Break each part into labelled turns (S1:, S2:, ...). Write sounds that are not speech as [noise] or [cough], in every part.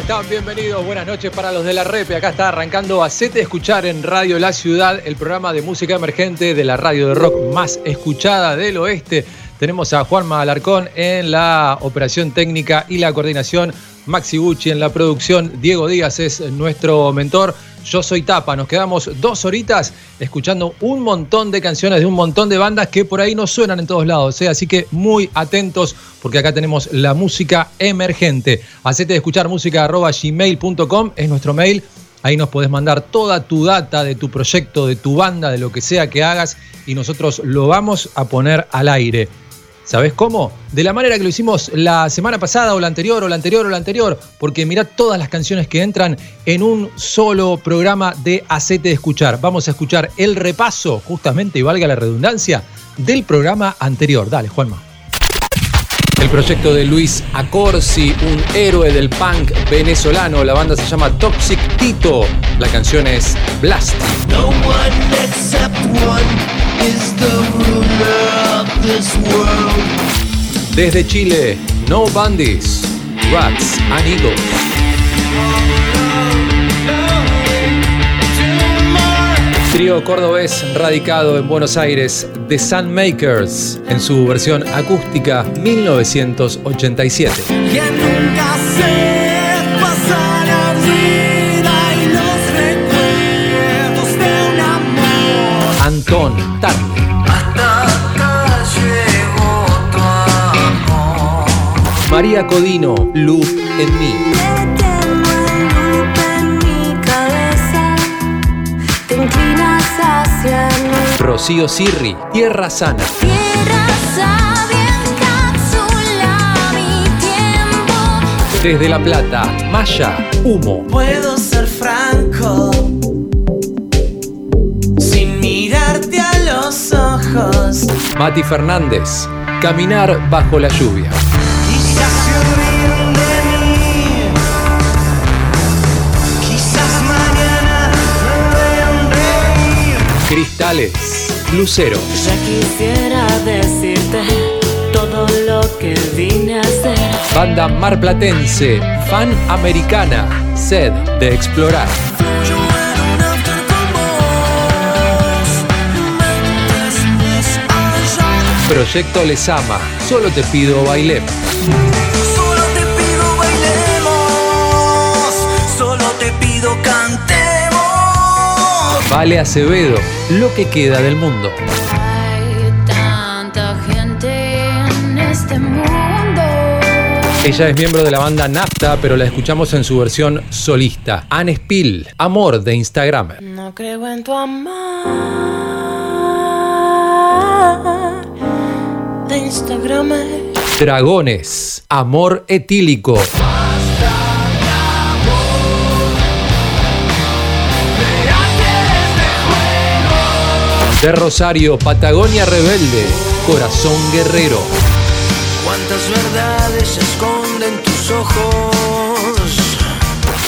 S1: ¿cómo están? Bienvenidos, buenas noches para los de la Repe. Acá está arrancando Hacete Escuchar en Radio La Ciudad, el programa de música emergente de la radio de rock más escuchada del oeste. Tenemos a Juanma Alarcón en la operación técnica y la coordinación, Maxi Gucci en la producción, Diego Díaz es nuestro mentor. Yo soy Tapa, nos quedamos dos horitas escuchando un montón de canciones de un montón de bandas que por ahí no suenan en todos lados, ¿eh? así que muy atentos porque acá tenemos la música emergente. Hacete de escuchar música es nuestro mail. Ahí nos podés mandar toda tu data de tu proyecto, de tu banda, de lo que sea que hagas y nosotros lo vamos a poner al aire. ¿Sabes cómo? De la manera que lo hicimos la semana pasada o la anterior o la anterior o la anterior, porque mirá todas las canciones que entran en un solo programa de Acete de Escuchar. Vamos a escuchar el repaso, justamente, y valga la redundancia, del programa anterior. Dale, Juanma. El proyecto de Luis Acorsi, un héroe del punk venezolano. La banda se llama Toxic Tito. La canción es Blast. No one except one is the ruler. Desde Chile, No Bandits, Rats and Eagles. Trío cordobés radicado en Buenos Aires, The Sunmakers, en su versión acústica 1987. Ya nunca María Codino, Luz en mí. Rocío Sirri, Tierra Sana. Tierra mi tiempo. Desde La Plata, Maya, Humo.
S2: Puedo ser franco sin mirarte a los ojos.
S1: Mati Fernández, Caminar bajo la lluvia. Cristales, Lucero.
S3: Ya quisiera decirte todo lo que vine a hacer.
S1: Banda marplatense, fan americana, sed de explorar. Proyecto Les Ama, solo te pido bailemos.
S2: Solo te pido bailemos, solo te pido cantemos.
S1: Vale Acevedo, lo que queda del mundo.
S3: Hay tanta gente en este mundo.
S1: Ella es miembro de la banda Nafta, pero la escuchamos en su versión solista. Anne Spill, Amor de Instagram.
S3: No creo en tu amor
S1: Dragones, Amor Etílico. De Rosario, Patagonia Rebelde, Corazón Guerrero.
S2: ¿Cuántas verdades se esconden tus ojos?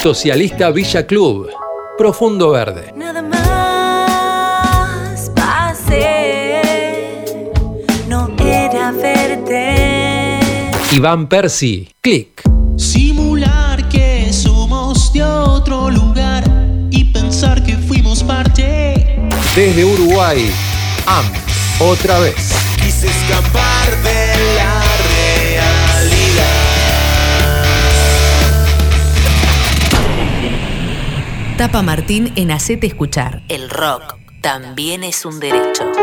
S1: Socialista Villa Club, Profundo Verde.
S3: Nada
S1: Iván Percy, Click.
S4: Simular que somos de otro lugar y pensar que fuimos parte.
S1: Desde Uruguay, AM, otra vez.
S2: Quise escapar de la realidad.
S5: Tapa Martín en Hacete Escuchar. El rock también es un derecho.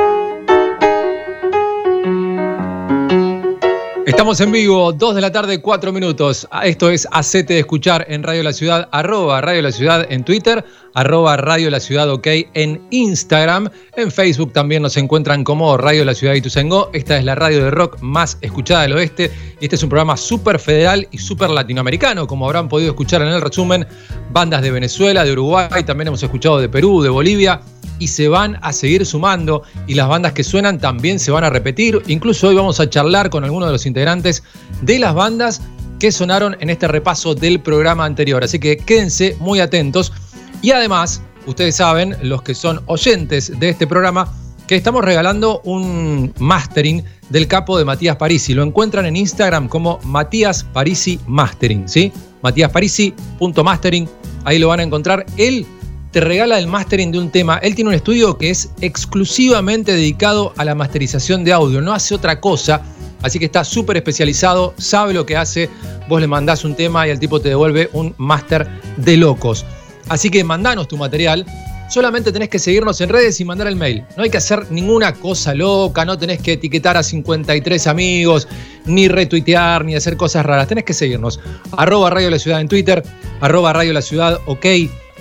S1: Estamos en vivo, 2 de la tarde, 4 minutos. Esto es Hacete de Escuchar en Radio La Ciudad, arroba Radio La Ciudad en Twitter, arroba Radio La Ciudad OK en Instagram. En Facebook también nos encuentran como Radio La Ciudad Ituzaingó. Esta es la radio de rock más escuchada del oeste y este es un programa súper federal y súper latinoamericano, como habrán podido escuchar en el resumen. Bandas de Venezuela, de Uruguay, también hemos escuchado de Perú, de Bolivia y se van a seguir sumando y las bandas que suenan también se van a repetir. Incluso hoy vamos a charlar con algunos de los integrantes de las bandas que sonaron en este repaso del programa anterior. Así que quédense muy atentos. Y además, ustedes saben, los que son oyentes de este programa, que estamos regalando un mastering del capo de Matías Parisi. Lo encuentran en Instagram como Matías Parisi Mastering, ¿sí? matíasparisi.mastering, ahí lo van a encontrar. Él te regala el mastering de un tema. Él tiene un estudio que es exclusivamente dedicado a la masterización de audio, no hace otra cosa. Así que está súper especializado, sabe lo que hace. Vos le mandás un tema y el tipo te devuelve un máster de locos. Así que mandanos tu material. Solamente tenés que seguirnos en redes y mandar el mail. No hay que hacer ninguna cosa loca, no tenés que etiquetar a 53 amigos, ni retuitear, ni hacer cosas raras. Tenés que seguirnos. Arroba Radio La Ciudad en Twitter, arroba Radio La Ciudad, ok.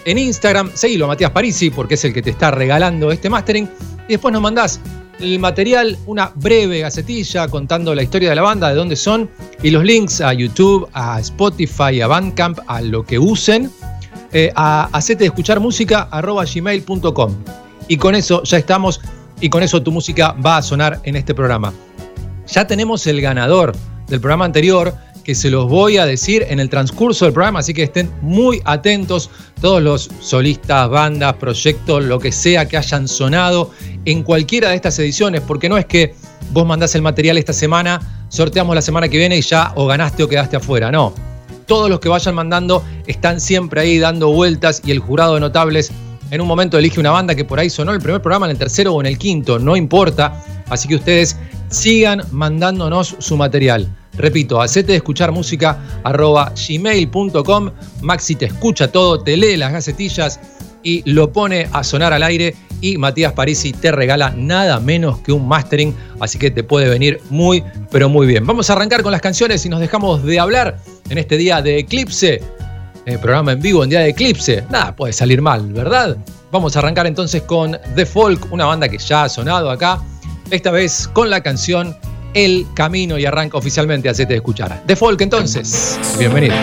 S1: En Instagram, seguilo a Matías Parisi, porque es el que te está regalando este mastering. Y después nos mandás el material, una breve gacetilla contando la historia de la banda, de dónde son, y los links a YouTube, a Spotify, a Bandcamp, a lo que usen eh, a hacete escuchar música gmail.com. Y con eso ya estamos y con eso tu música va a sonar en este programa. Ya tenemos el ganador del programa anterior que se los voy a decir en el transcurso del programa, así que estén muy atentos todos los solistas, bandas, proyectos, lo que sea que hayan sonado en cualquiera de estas ediciones, porque no es que vos mandás el material esta semana, sorteamos la semana que viene y ya o ganaste o quedaste afuera, no todos los que vayan mandando están siempre ahí dando vueltas y el jurado de notables en un momento elige una banda que por ahí sonó el primer programa, en el tercero o en el quinto, no importa. Así que ustedes sigan mandándonos su material. Repito, hacete de escuchar música arroba gmail.com. Maxi te escucha todo, te lee las gacetillas y lo pone a sonar al aire. Y Matías Parisi te regala nada menos que un mastering, así que te puede venir muy, pero muy bien. Vamos a arrancar con las canciones y nos dejamos de hablar en este día de eclipse. El programa en vivo en día de eclipse. Nada puede salir mal, ¿verdad? Vamos a arrancar entonces con The Folk, una banda que ya ha sonado acá. Esta vez con la canción El Camino y arranca oficialmente a de escuchar. Folk entonces. Bienvenidos.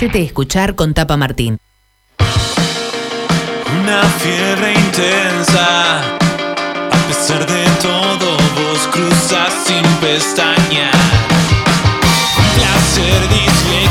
S5: Hacete escuchar con Tapa Martín.
S2: Una fiebre intensa. A pesar de todo, vos cruzas sin pestañas. Un placer disléxico.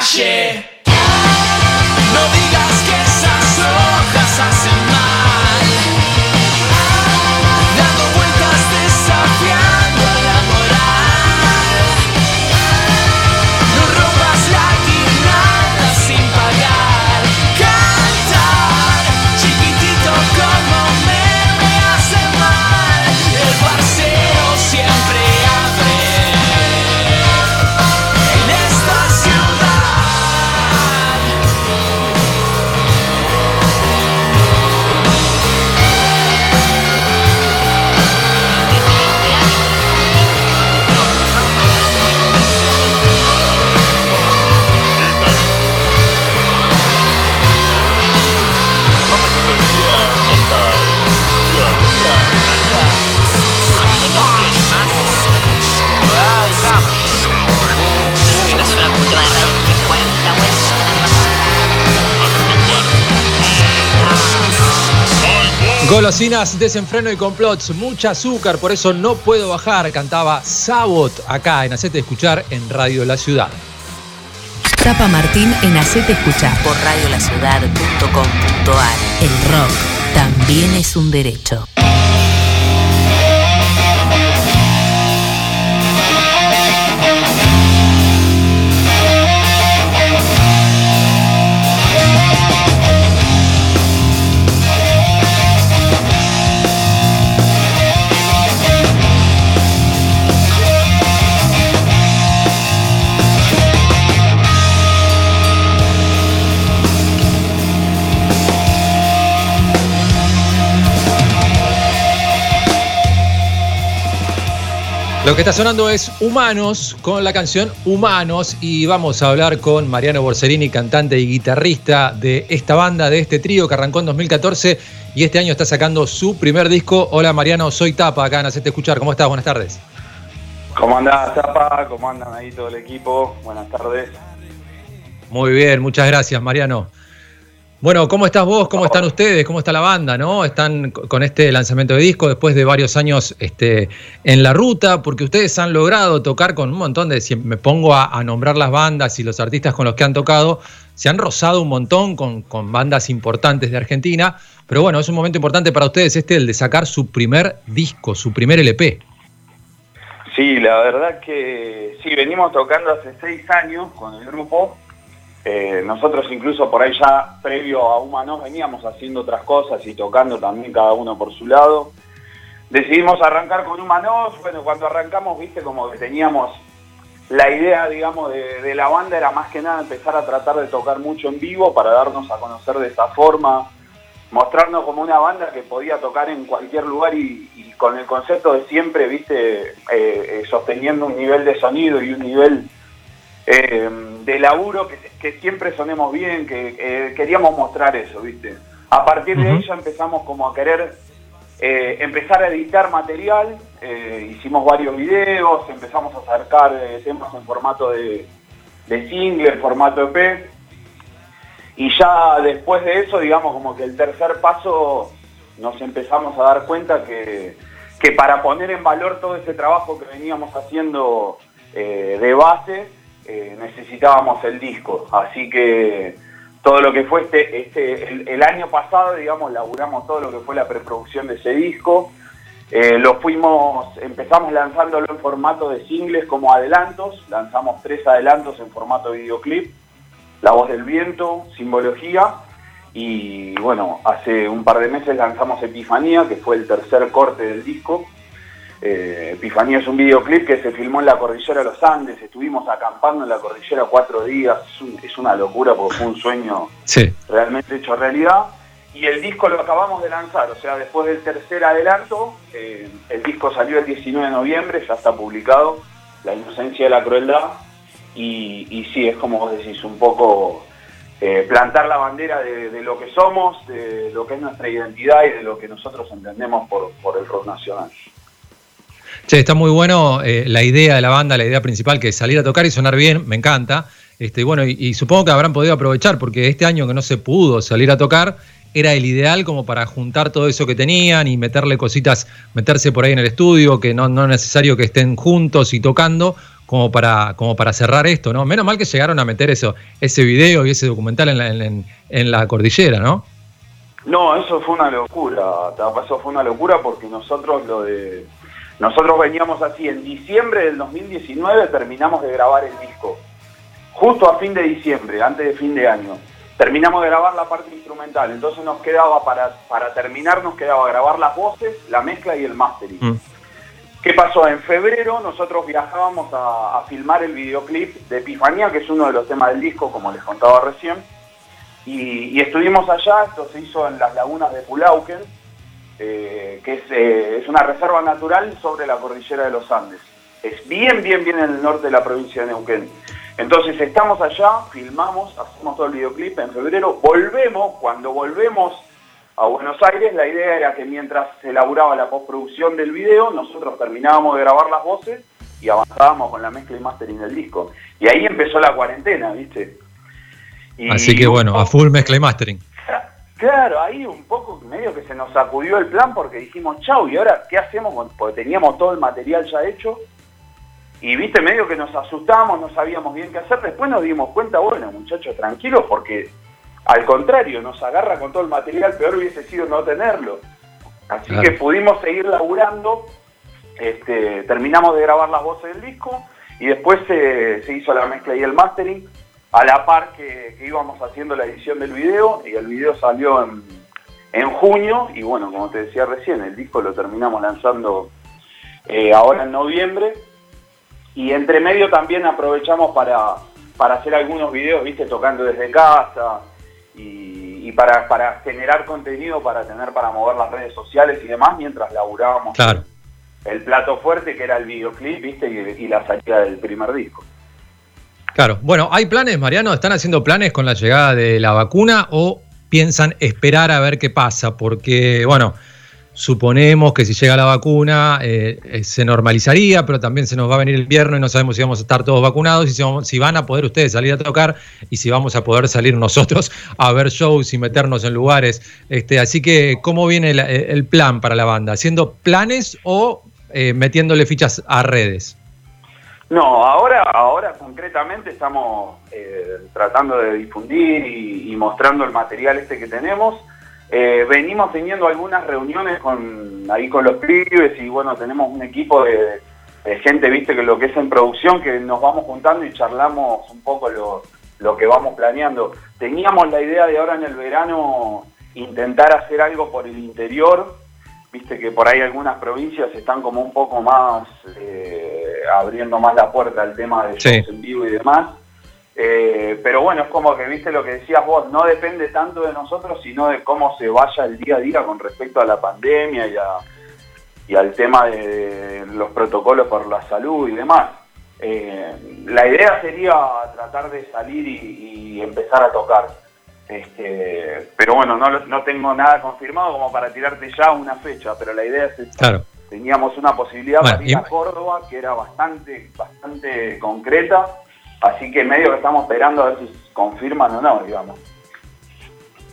S2: La
S1: Golosinas, desenfreno y complots, mucha azúcar, por eso no puedo bajar, cantaba Sabot acá en Hacete Escuchar en Radio La Ciudad.
S5: Tapa Martín en Hacete Escuchar por radiolaciudad.com.ar. El rock también es un derecho.
S1: Lo que está sonando es Humanos con la canción Humanos y vamos a hablar con Mariano Borserini, cantante y guitarrista de esta banda, de este trío que arrancó en 2014 y este año está sacando su primer disco. Hola Mariano, soy Tapa acá en Hacete Escuchar. ¿Cómo estás? Buenas tardes.
S6: ¿Cómo andás, Zapa? ¿Cómo andan ahí todo el equipo? Buenas tardes.
S1: Muy bien, muchas gracias, Mariano. Bueno, ¿cómo estás vos? ¿Cómo están ustedes? ¿Cómo está la banda? ¿No? Están con este lanzamiento de disco después de varios años este, en la ruta, porque ustedes han logrado tocar con un montón de. Si me pongo a, nombrar las bandas y los artistas con los que han tocado, se han rozado un montón con, con, bandas importantes de Argentina. Pero bueno, es un momento importante para ustedes este, el de sacar su primer disco, su primer LP.
S6: Sí, la verdad que sí, venimos tocando hace seis años con el grupo eh, nosotros incluso por ahí ya previo a Humanos veníamos haciendo otras cosas y tocando también cada uno por su lado. Decidimos arrancar con Humanos, bueno, cuando arrancamos, viste, como que teníamos la idea, digamos, de, la banda era más que nada empezar a tratar de tocar mucho en vivo para darnos a conocer de esa forma, mostrarnos como una banda que podía tocar en cualquier lugar y, con el concepto de siempre, viste, eh, eh, sosteniendo un nivel de sonido y un nivel de laburo que, que siempre sonemos bien, que queríamos mostrar eso, ¿viste? A partir de ahí ya empezamos como a querer eh, empezar a editar material, eh, hicimos varios videos, empezamos a acercar eh, temas en formato de, de single, en formato EP, y ya después de eso, digamos, como que el tercer paso nos empezamos a dar cuenta que, que para poner en valor todo ese trabajo que veníamos haciendo de base, eh, necesitábamos el disco. Así que todo lo que fue este, este el, año pasado, digamos, laburamos todo lo que fue la preproducción de ese disco. Eh, lo fuimos, empezamos lanzándolo en formato de singles como adelantos, lanzamos tres adelantos en formato videoclip, La voz del viento, Simbología, y bueno, hace un par de meses lanzamos Epifanía, que fue el tercer corte del disco, eh, Epifanía es un videoclip que se filmó en la cordillera de los Andes, estuvimos acampando en la cordillera cuatro días, es, una locura porque fue un sueño realmente hecho realidad. Y el disco lo acabamos de lanzar, o sea, después del tercer adelanto, eh, el disco salió el 19 de noviembre, ya está publicado, La inocencia de la crueldad, y, y sí, es como vos decís, un poco eh, plantar la bandera de, lo que somos, de lo que es nuestra identidad y de lo que nosotros entendemos por, por el rock nacional.
S1: Che, está muy bueno eh, la idea de la banda, la idea principal, que es salir a tocar y sonar bien, me encanta. Este, bueno, y, supongo que habrán podido aprovechar, porque este año que no se pudo salir a tocar, era el ideal como para juntar todo eso que tenían y meterle cositas, meterse por ahí en el estudio, que no, no es necesario que estén juntos y tocando, como para, como para cerrar esto, ¿no? Menos mal que llegaron a meter eso, ese video y ese documental en la, en la cordillera, ¿no?
S6: No, eso fue una locura, eso fue una locura porque nosotros lo de nosotros veníamos así, en diciembre del 2019 terminamos de grabar el disco, justo a fin de diciembre, antes de fin de año. Terminamos de grabar la parte instrumental, entonces nos quedaba, para, para terminar, nos quedaba grabar las voces, la mezcla y el mastering. Mm. ¿Qué pasó? En febrero nosotros viajábamos a, filmar el videoclip de Epifanía, que es uno de los temas del disco, como les contaba recién, y, estuvimos allá, esto se hizo en las lagunas de Pulauquen, eh, que eh, es, una reserva natural sobre la cordillera de los Andes. Es bien, bien, bien en el norte de la provincia de Neuquén. Entonces estamos allá, filmamos, hacemos todo el videoclip en febrero, volvemos, cuando volvemos a Buenos Aires, la idea era que mientras se elaboraba la postproducción del video, nosotros terminábamos de grabar las voces y avanzábamos con la mezcla y mastering del disco. Y ahí empezó la cuarentena, ¿viste?
S1: Así que bueno, a full mezcla y mastering.
S6: Claro, ahí un poco medio que se nos sacudió el plan porque dijimos, chau, ¿y ahora qué hacemos? Porque teníamos todo el material ya hecho. Y viste, medio que nos asustamos, no sabíamos bien qué hacer. Después nos dimos cuenta, bueno, muchachos, tranquilos, porque al contrario, nos agarra con todo el material, peor hubiese sido no tenerlo. Así que pudimos seguir laburando, este, terminamos de grabar las voces del disco y después se, se hizo la mezcla y el mastering a la par que, íbamos haciendo la edición del video y el video salió en, en, junio y bueno, como te decía recién, el disco lo terminamos lanzando eh, ahora en noviembre y entre medio también aprovechamos para, para hacer algunos videos, viste, tocando desde casa y, y para, para, generar contenido para tener para mover las redes sociales y demás mientras laburábamos el, plato fuerte que era el videoclip, viste, y la salida del primer disco.
S1: Claro, bueno, ¿hay planes, Mariano? ¿Están haciendo planes con la llegada de la vacuna o piensan esperar a ver qué pasa? Porque, bueno, suponemos que si llega la vacuna eh, eh, se normalizaría, pero también se nos va a venir el invierno y no sabemos si vamos a estar todos vacunados y si, vamos- si van a poder ustedes salir a tocar y si vamos a poder salir nosotros [laughs] a ver shows y meternos en lugares. Este, así que, ¿cómo viene eh, el plan para la banda? ¿Haciendo planes o metiéndole fichas a redes?
S6: No, ahora, ahora concretamente estamos eh, tratando de difundir y, mostrando el material este que tenemos. Eh, venimos teniendo algunas reuniones con ahí con los pibes y bueno, tenemos un equipo de, de gente, viste, que lo que es en producción, que nos vamos juntando y charlamos un poco lo, lo que vamos planeando. Teníamos la idea de ahora en el verano intentar hacer algo por el interior, viste que por ahí algunas provincias están como un poco más eh, abriendo más la puerta al tema de
S1: Sí.
S6: shows en vivo y demás. Eh, pero bueno, es como que viste lo que decías vos, no depende tanto de nosotros, sino de cómo se vaya el día a día con respecto a la pandemia y, a- y al tema de los protocolos por la salud y demás. Eh, la idea sería tratar de salir y, y empezar a tocar. Este, pero bueno, no, no tengo nada confirmado como para tirarte ya una fecha, pero la idea es.
S1: Claro.
S6: Teníamos una posibilidad
S1: Bueno,
S6: para ir a Córdoba que era bastante, bastante concreta, así que medio que estamos esperando a ver si confirman o no, digamos.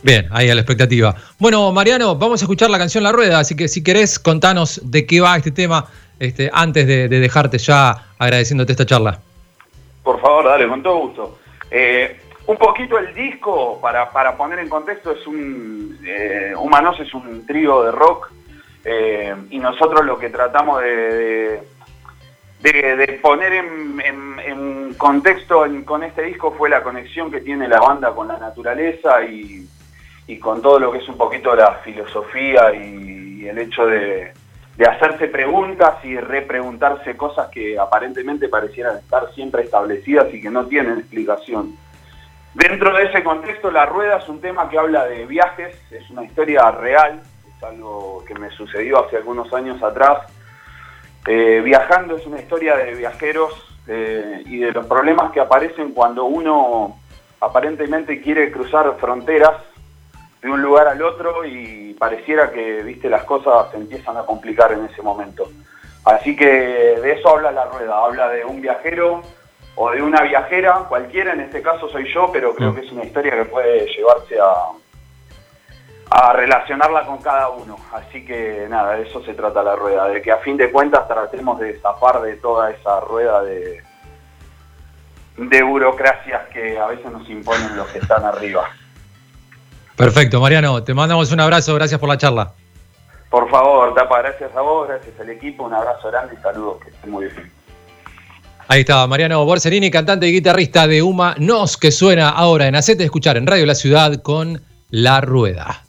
S1: Bien, ahí a la expectativa. Bueno, Mariano, vamos a escuchar la canción La Rueda, así que si querés, contanos de qué va este tema este, antes de, de dejarte ya agradeciéndote esta charla.
S6: Por favor, dale, con todo gusto. Eh, un poquito el disco, para, para poner en contexto, es un. Eh, Humanos es un trío de rock eh, y nosotros lo que tratamos de, de, poner en, contexto con este disco fue la conexión que tiene la banda con la naturaleza y, con todo lo que es un poquito la filosofía y, el hecho de hacerse preguntas y repreguntarse cosas que aparentemente parecieran estar siempre establecidas y que no tienen explicación. Dentro de ese contexto, La Rueda es un tema que habla de viajes, es una historia real, es algo que me sucedió hace algunos años atrás. Eh, viajando es una historia de viajeros eh, y de los problemas que aparecen cuando uno aparentemente quiere cruzar fronteras de un lugar al otro y pareciera que viste las cosas se empiezan a complicar en ese momento. Así que de eso habla la rueda, habla de un viajero o de una viajera, cualquiera, en este caso soy yo, pero creo
S1: Mm.
S6: que es una historia que puede llevarse a, a relacionarla con cada uno. Así que nada, de eso se trata la rueda, de que a fin de cuentas tratemos de zafar de toda esa rueda de, de burocracias que a veces nos imponen los que están arriba.
S1: Perfecto, Mariano, te mandamos un abrazo, gracias por la charla.
S6: Por favor, Tapa, gracias a vos, gracias al equipo, un abrazo grande y saludos, que estén muy bien.
S1: Ahí está, Mariano Borsellini, cantante y guitarrista de Uma Nos, que suena ahora en Acete Escuchar en Radio La Ciudad con La Rueda.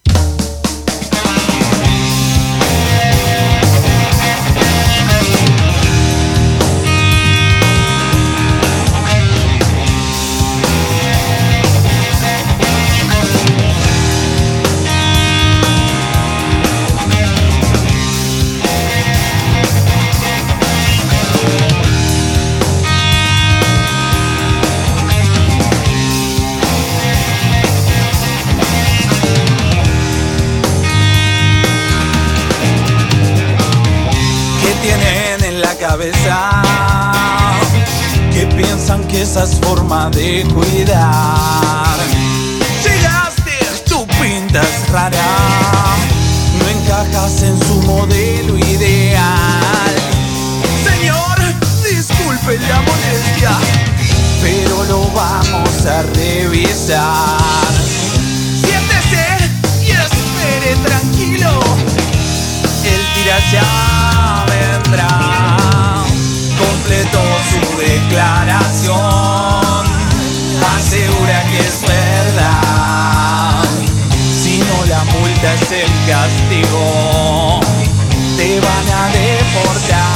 S7: Esa es forma de cuidar. Llegaste, tu pinta es rara. No encajas en su modelo ideal. Señor, disculpe la molestia, pero lo vamos a revisar. Siéntese y espere tranquilo el tira ya que es verdad. Si no, la multa es el castigo, te van a deportar.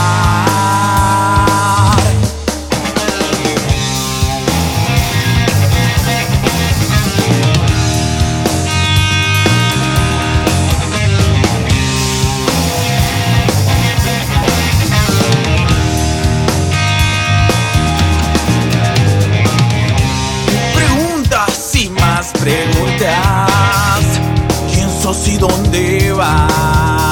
S7: Y dónde vas?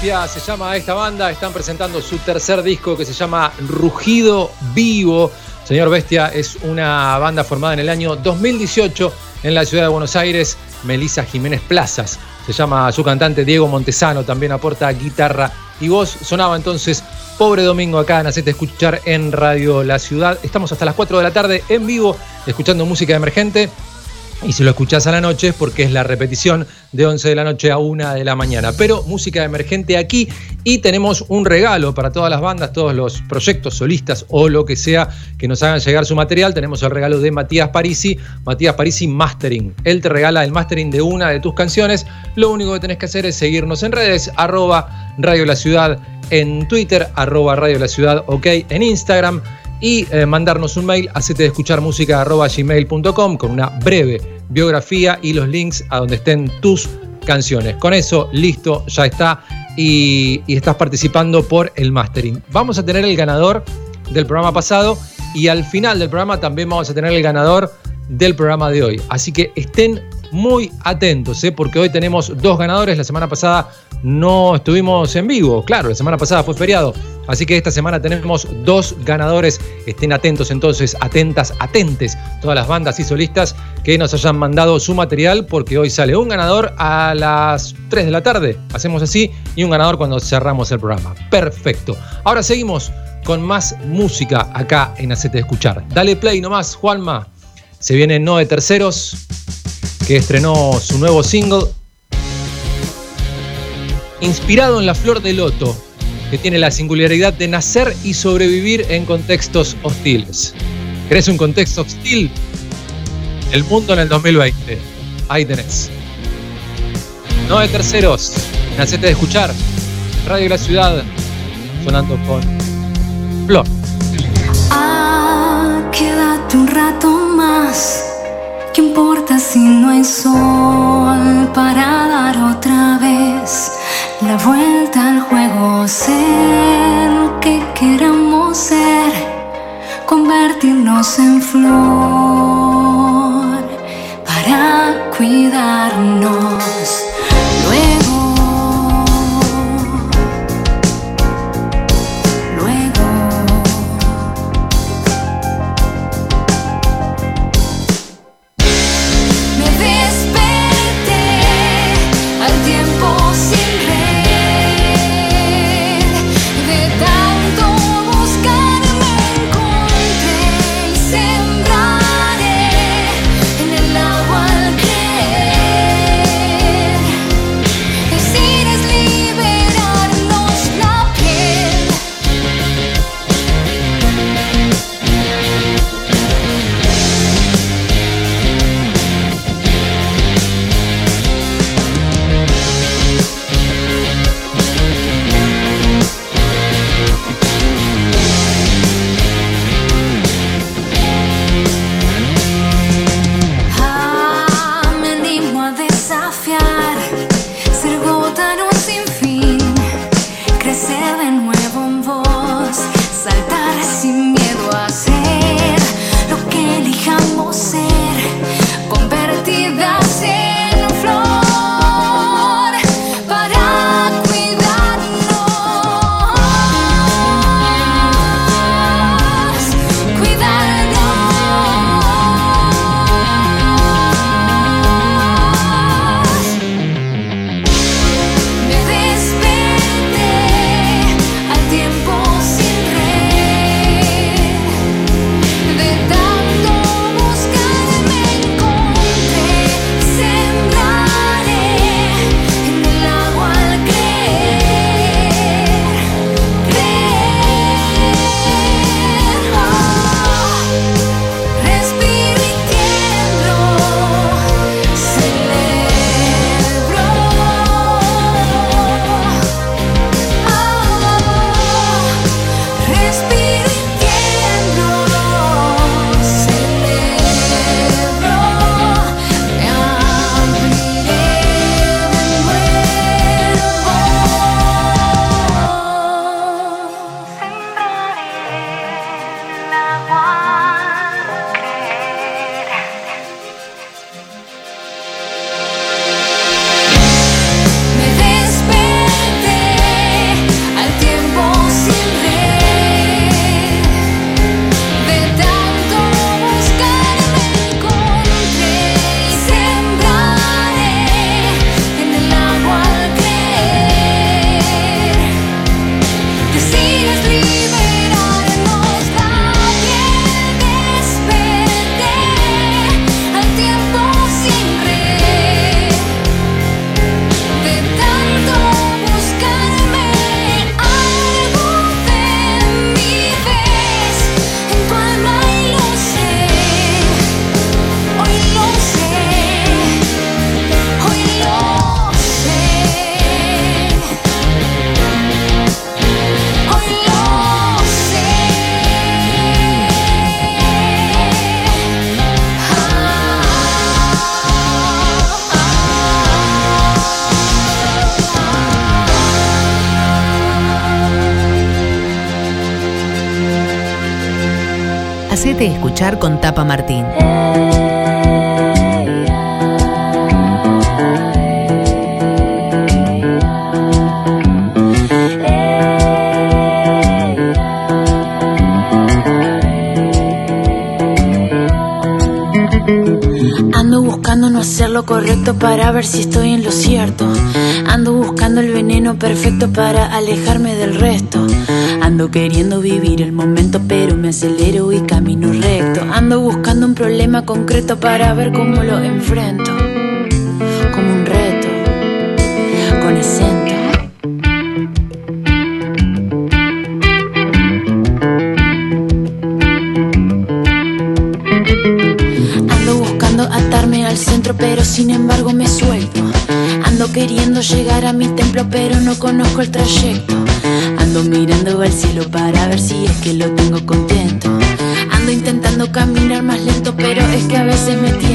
S1: Se llama esta banda, están presentando su tercer disco que se llama Rugido Vivo. Señor Bestia es una banda formada en el año 2018 en la ciudad de Buenos Aires. Melisa Jiménez Plazas se llama su cantante Diego Montesano, también aporta guitarra y voz. Sonaba entonces Pobre Domingo acá en Hacete Escuchar en Radio La Ciudad. Estamos hasta las 4 de la tarde en vivo escuchando música emergente. Y si lo escuchás a la noche es porque es la repetición de 11 de la noche a 1 de la mañana. Pero música emergente aquí y tenemos un regalo para todas las bandas, todos los proyectos solistas o lo que sea que nos hagan llegar su material. Tenemos el regalo de Matías Parisi, Matías Parisi Mastering. Él te regala el mastering de una de tus canciones. Lo único que tenés que hacer es seguirnos en redes, arroba Radio La Ciudad en Twitter, arroba Radio La Ciudad, ok, en Instagram y eh, mandarnos un mail a gmail.com con una breve biografía y los links a donde estén tus canciones. Con eso, listo, ya está. Y, y, estás participando por el mastering. Vamos a tener el ganador del programa pasado y al final del programa también vamos a tener el ganador del programa de hoy. Así que estén muy atentos, ¿eh? porque hoy tenemos dos ganadores. La semana pasada no estuvimos en vivo, claro, la semana pasada fue feriado. Así que esta semana tenemos dos ganadores. Estén atentos entonces, atentas, atentes, todas las bandas y solistas que nos hayan mandado su material, porque hoy sale un ganador a las 3 de la tarde. Hacemos así y un ganador cuando cerramos el programa. Perfecto. Ahora seguimos con más música acá en Hacete Escuchar. Dale play nomás, Juanma. Se viene No de Terceros, que estrenó su nuevo single. Inspirado en la flor de loto, que tiene la singularidad de nacer y sobrevivir en contextos hostiles. ¿Querés un contexto hostil? El mundo en el 2020. Ahí tenés. No de terceros. Nacete de escuchar. Radio La Ciudad. Sonando con Flor.
S3: Ah, quédate un rato más. ¿Qué importa si no hay sol para dar otra vez? la vuelta al juego, ser que queramos ser, convertirnos en flor para cuidarnos.
S8: Escuchar con Tapa Martín.
S1: Ando buscando no hacer lo correcto para ver si estoy en lo cierto. Ando buscando el veneno perfecto para alejarme del resto. Ando queriendo vivir el momento, pero me acelero y camino recto. Ando buscando un problema concreto para ver cómo lo enfrento. Como un reto, con acento. Ando buscando atarme al centro, pero sin embargo me suelto. Ando queriendo llegar a mi templo, pero no conozco el trayecto. Ando mirando al cielo para ver si es que lo tengo contento. Ando intentando caminar más lento, pero es que a veces me tiento.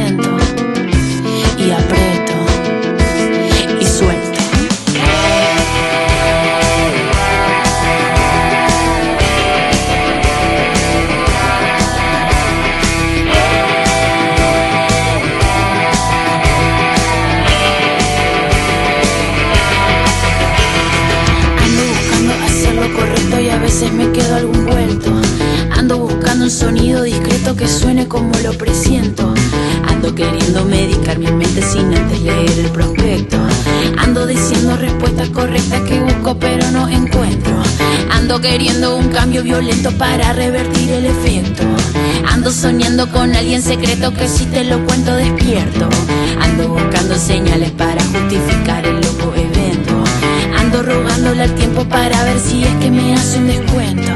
S1: Queriendo un cambio violento para revertir el efecto. Ando soñando con alguien secreto que si te lo cuento despierto. Ando buscando señales para justificar el loco evento. Ando rogándole al tiempo para ver si es que me hace un descuento.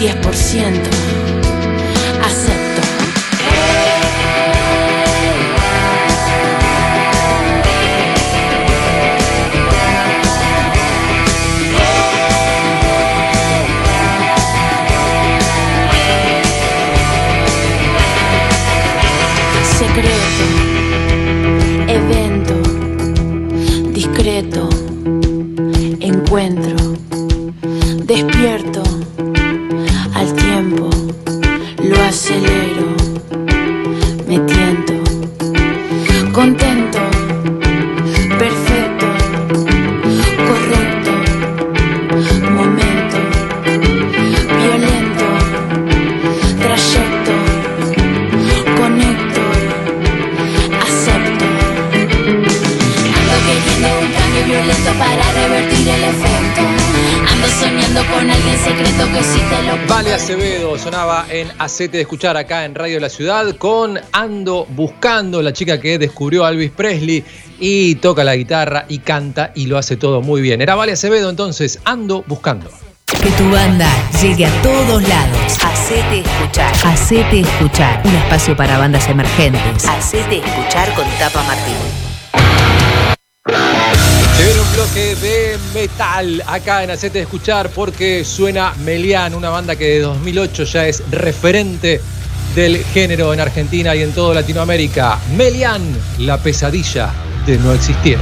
S1: 10% encuentro, despierto,
S7: sonaba en Acete de Escuchar acá en Radio La Ciudad con Ando Buscando, la chica que descubrió a Elvis Presley y toca la guitarra y canta y lo hace todo muy bien. Era Vale Acevedo entonces, Ando Buscando.
S8: Que tu banda llegue a todos lados. Hacete escuchar. Hacete escuchar. Un espacio para bandas emergentes. Hacete escuchar con Tapa Martín.
S7: De metal acá en Hacete de Escuchar porque suena Melian, una banda que de 2008 ya es referente del género en Argentina y en toda Latinoamérica. Melian, la pesadilla de no existir.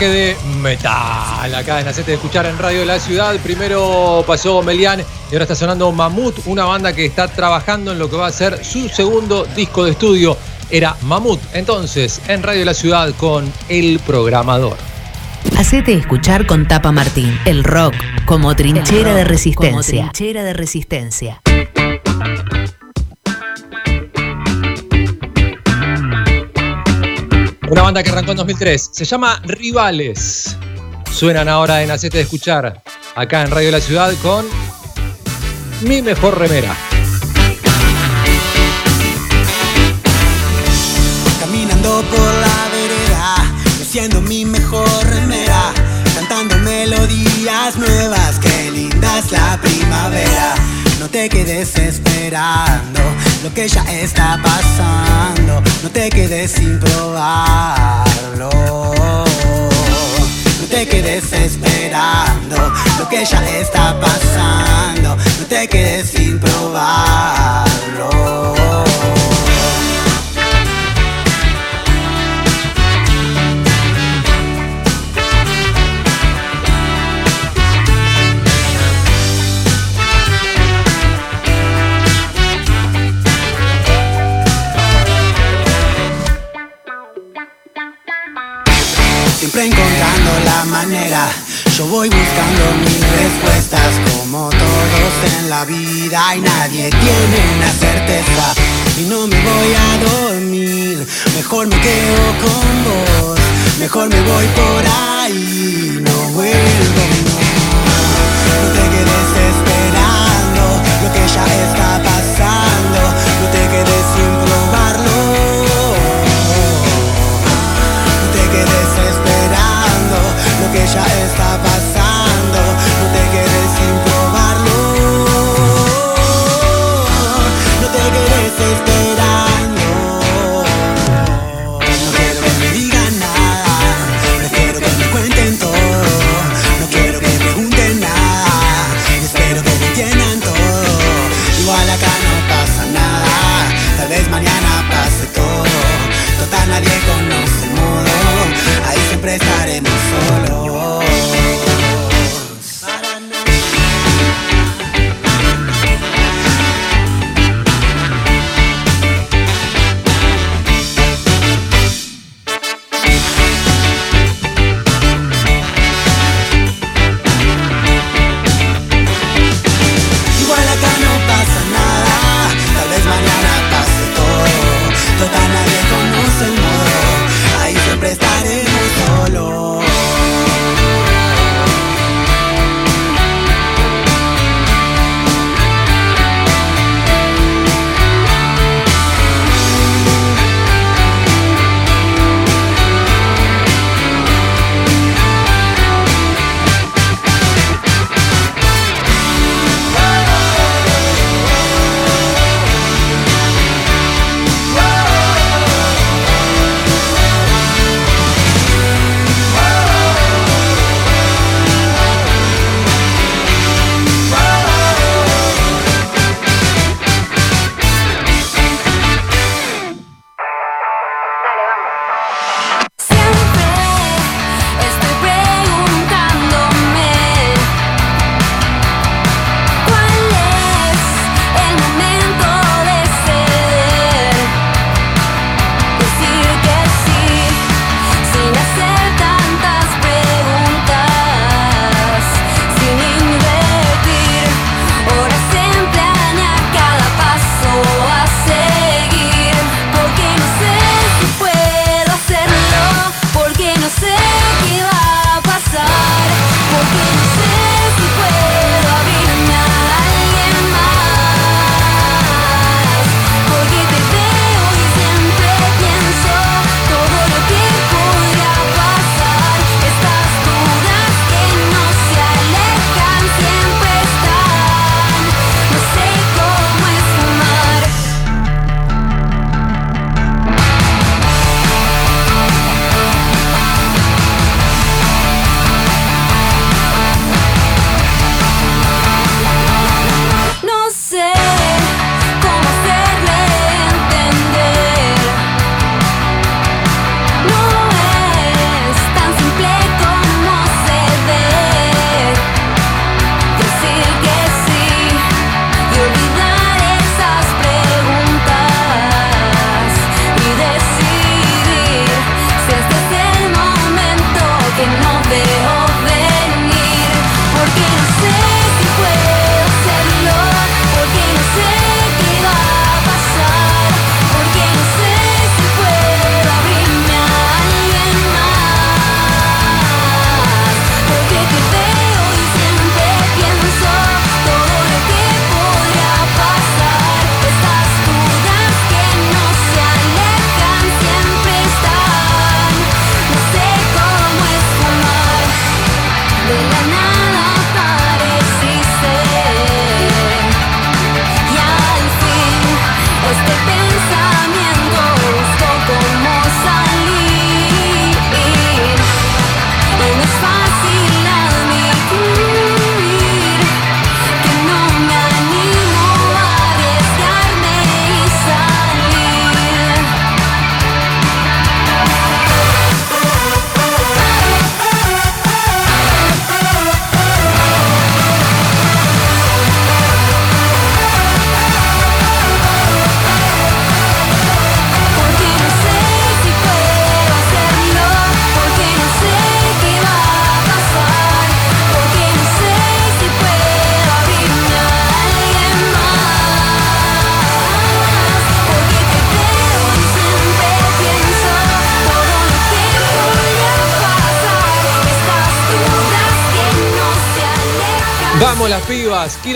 S1: Bloque de metal acá en Hacete de Escuchar en Radio de la Ciudad. Primero pasó Melian y ahora está sonando Mamut, una banda que está trabajando en lo que va a ser su segundo disco de estudio. Era Mamut. Entonces, en Radio de la Ciudad con El Programador.
S5: Hacete escuchar con Tapa Martín. El rock como trinchera de resistencia. Como trinchera de resistencia.
S1: Una banda que arrancó en 2003. Se llama Rivales. Suenan ahora en Hacete de Escuchar acá en Radio de la Ciudad con Mi Mejor Remera.
S9: Caminando por la vereda, luciendo mi mejor remera, cantando melodías nuevas, qué linda es la primavera. No te quedes esperando lo que ya está pasando, no te quedes sin probarlo. No te quedes esperando lo que ya está pasando, no te quedes sin probarlo. Siempre encontrando la manera. Yo voy buscando mis respuestas como todos en la vida y nadie tiene una certeza. Y no me voy a dormir, mejor me quedo con vos, mejor me voy por ahí, no vuelvo. Ya está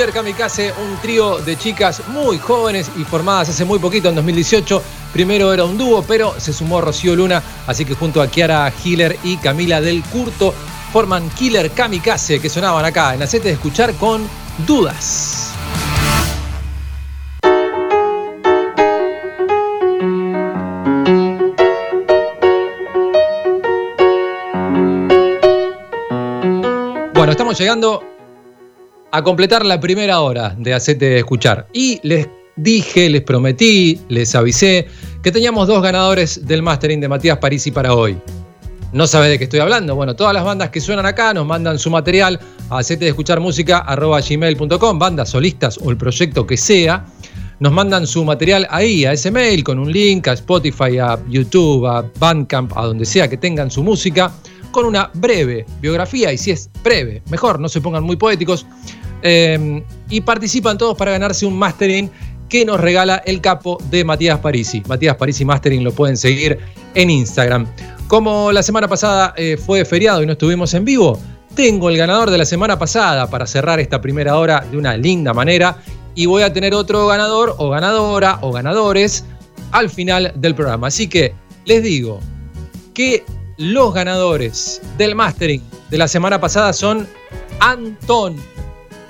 S1: Killer Kamikaze, un trío de chicas muy jóvenes y formadas hace muy poquito, en 2018. Primero era un dúo, pero se sumó Rocío Luna, así que junto a Kiara Hiller y Camila del Curto forman Killer Kamikaze, que sonaban acá en Acete de Escuchar con Dudas. Bueno, estamos llegando a completar la primera hora de Acete de Escuchar. Y les dije, les prometí, les avisé que teníamos dos ganadores del mastering de Matías Parisi para hoy. ¿No sabe de qué estoy hablando? Bueno, todas las bandas que suenan acá nos mandan su material a acete de escuchar música gmail.com, bandas solistas o el proyecto que sea. Nos mandan su material ahí, a ese mail, con un link a Spotify, a YouTube, a Bandcamp, a donde sea que tengan su música, con una breve biografía, y si es breve, mejor, no se pongan muy poéticos, eh, y participan todos para ganarse un mastering que nos regala el capo de Matías Parisi. Matías Parisi Mastering lo pueden seguir en Instagram. Como la semana pasada eh, fue feriado y no estuvimos en vivo, tengo el ganador de la semana pasada para cerrar esta primera hora de una linda manera y voy a tener otro ganador o ganadora o ganadores al final del programa. Así que les digo que los ganadores del mastering de la semana pasada son Antón.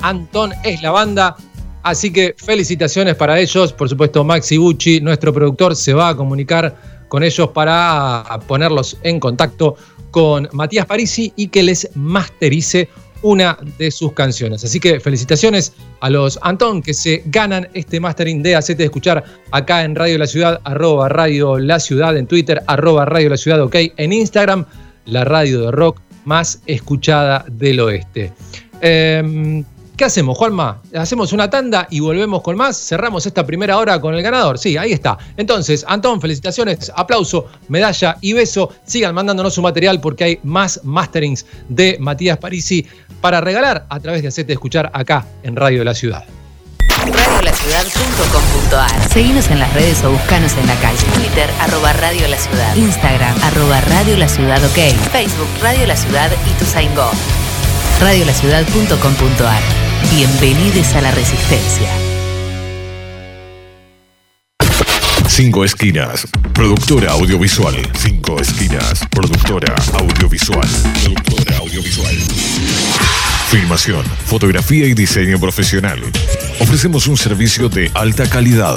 S1: Antón es la banda. Así que felicitaciones para ellos. Por supuesto, Maxi Bucci, nuestro productor, se va a comunicar con ellos para ponerlos en contacto con Matías Parisi y que les masterice una de sus canciones. Así que felicitaciones a los Antón que se ganan este mastering de Hacete de Escuchar acá en Radio La Ciudad, arroba Radio La Ciudad en Twitter, arroba Radio La Ciudad OK en Instagram, la radio de rock más escuchada del oeste. Eh, ¿Qué hacemos, Juanma? Hacemos una tanda y volvemos con más. Cerramos esta primera hora con el ganador. Sí, ahí está. Entonces, Antón, felicitaciones, aplauso, medalla y beso. Sigan mandándonos su material porque hay más masterings de Matías Parisi para regalar a través de Hacete Escuchar acá en Radio de la Ciudad.
S5: Radiolaciudad.com.ar Seguinos en las redes o buscanos en la calle. Twitter, arroba Radio La Ciudad. Instagram, arroba Radio La Ciudad OK. Facebook, Radio La Ciudad y tu. Radiolaciudad.com.ar Bienvenidos a la Resistencia.
S10: Cinco Esquinas, productora audiovisual. Cinco Esquinas, productora audiovisual. Productora audiovisual. Filmación, fotografía y diseño profesional. Ofrecemos un servicio de alta calidad.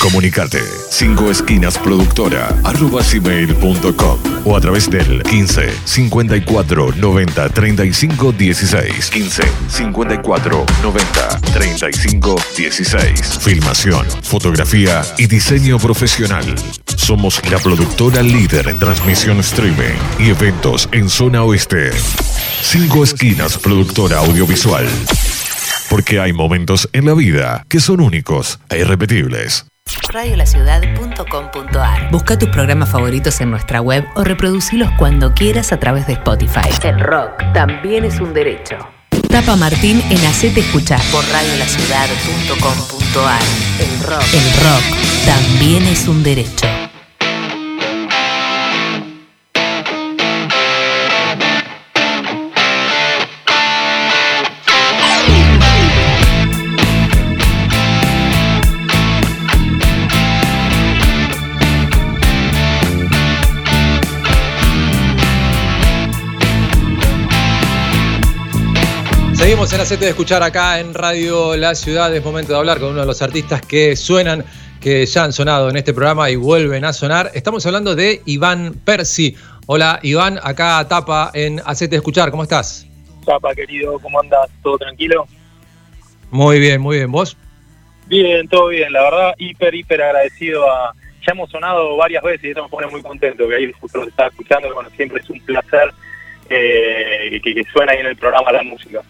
S10: Comunicate 5 esquinas productora arroba gmail.com o a través del 15 54 90 35 16 15 54 90 35 16 Filmación, fotografía y diseño profesional. Somos la productora líder en transmisión streaming y eventos en zona oeste. 5 esquinas productora audiovisual. Porque hay momentos en la vida que son únicos e irrepetibles.
S5: Radiolaciudad.com.ar Busca tus programas favoritos en nuestra web o reproducilos cuando quieras a través de Spotify. El rock también es un derecho. Tapa Martín en Hacete Escuchar por radiolaciudad.com.ar El rock. El rock también es un derecho.
S1: Seguimos en Acete de Escuchar acá en Radio La Ciudad. Es momento de hablar con uno de los artistas que suenan, que ya han sonado en este programa y vuelven a sonar. Estamos hablando de Iván Percy. Hola Iván, acá Tapa en Acete de Escuchar. ¿Cómo estás?
S11: Tapa, querido, ¿cómo andas? ¿Todo tranquilo?
S1: Muy bien, muy bien. ¿Vos?
S11: Bien, todo bien. La verdad, hiper, hiper agradecido a... Ya hemos sonado varias veces y eso me pone muy contento que ahí justo nos está escuchando. Bueno, siempre es un placer eh, que, que suena ahí en el programa la música.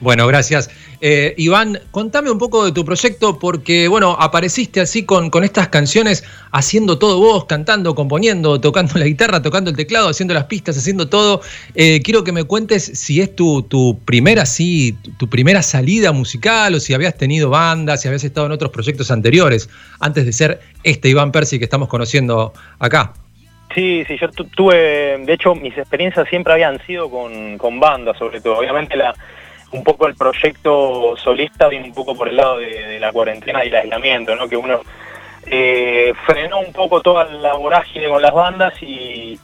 S1: Bueno, gracias. Eh, Iván, contame un poco de tu proyecto porque, bueno, apareciste así con, estas canciones, haciendo todo vos, cantando, componiendo, tocando la guitarra, tocando el teclado, haciendo las pistas, haciendo todo. Eh, quiero que me cuentes si es tu, tu primera, sí, tu primera salida musical o si habías tenido bandas, si habías estado en otros proyectos anteriores, antes de ser este Iván Percy que estamos conociendo acá.
S11: Sí, sí, yo tu- tuve, de hecho, mis experiencias siempre habían sido con, con bandas, sobre todo. Obviamente la, un poco el proyecto solista viene un poco por el lado de, la cuarentena y el aislamiento, ¿no? Que uno eh, frenó un poco toda la vorágine con las bandas y,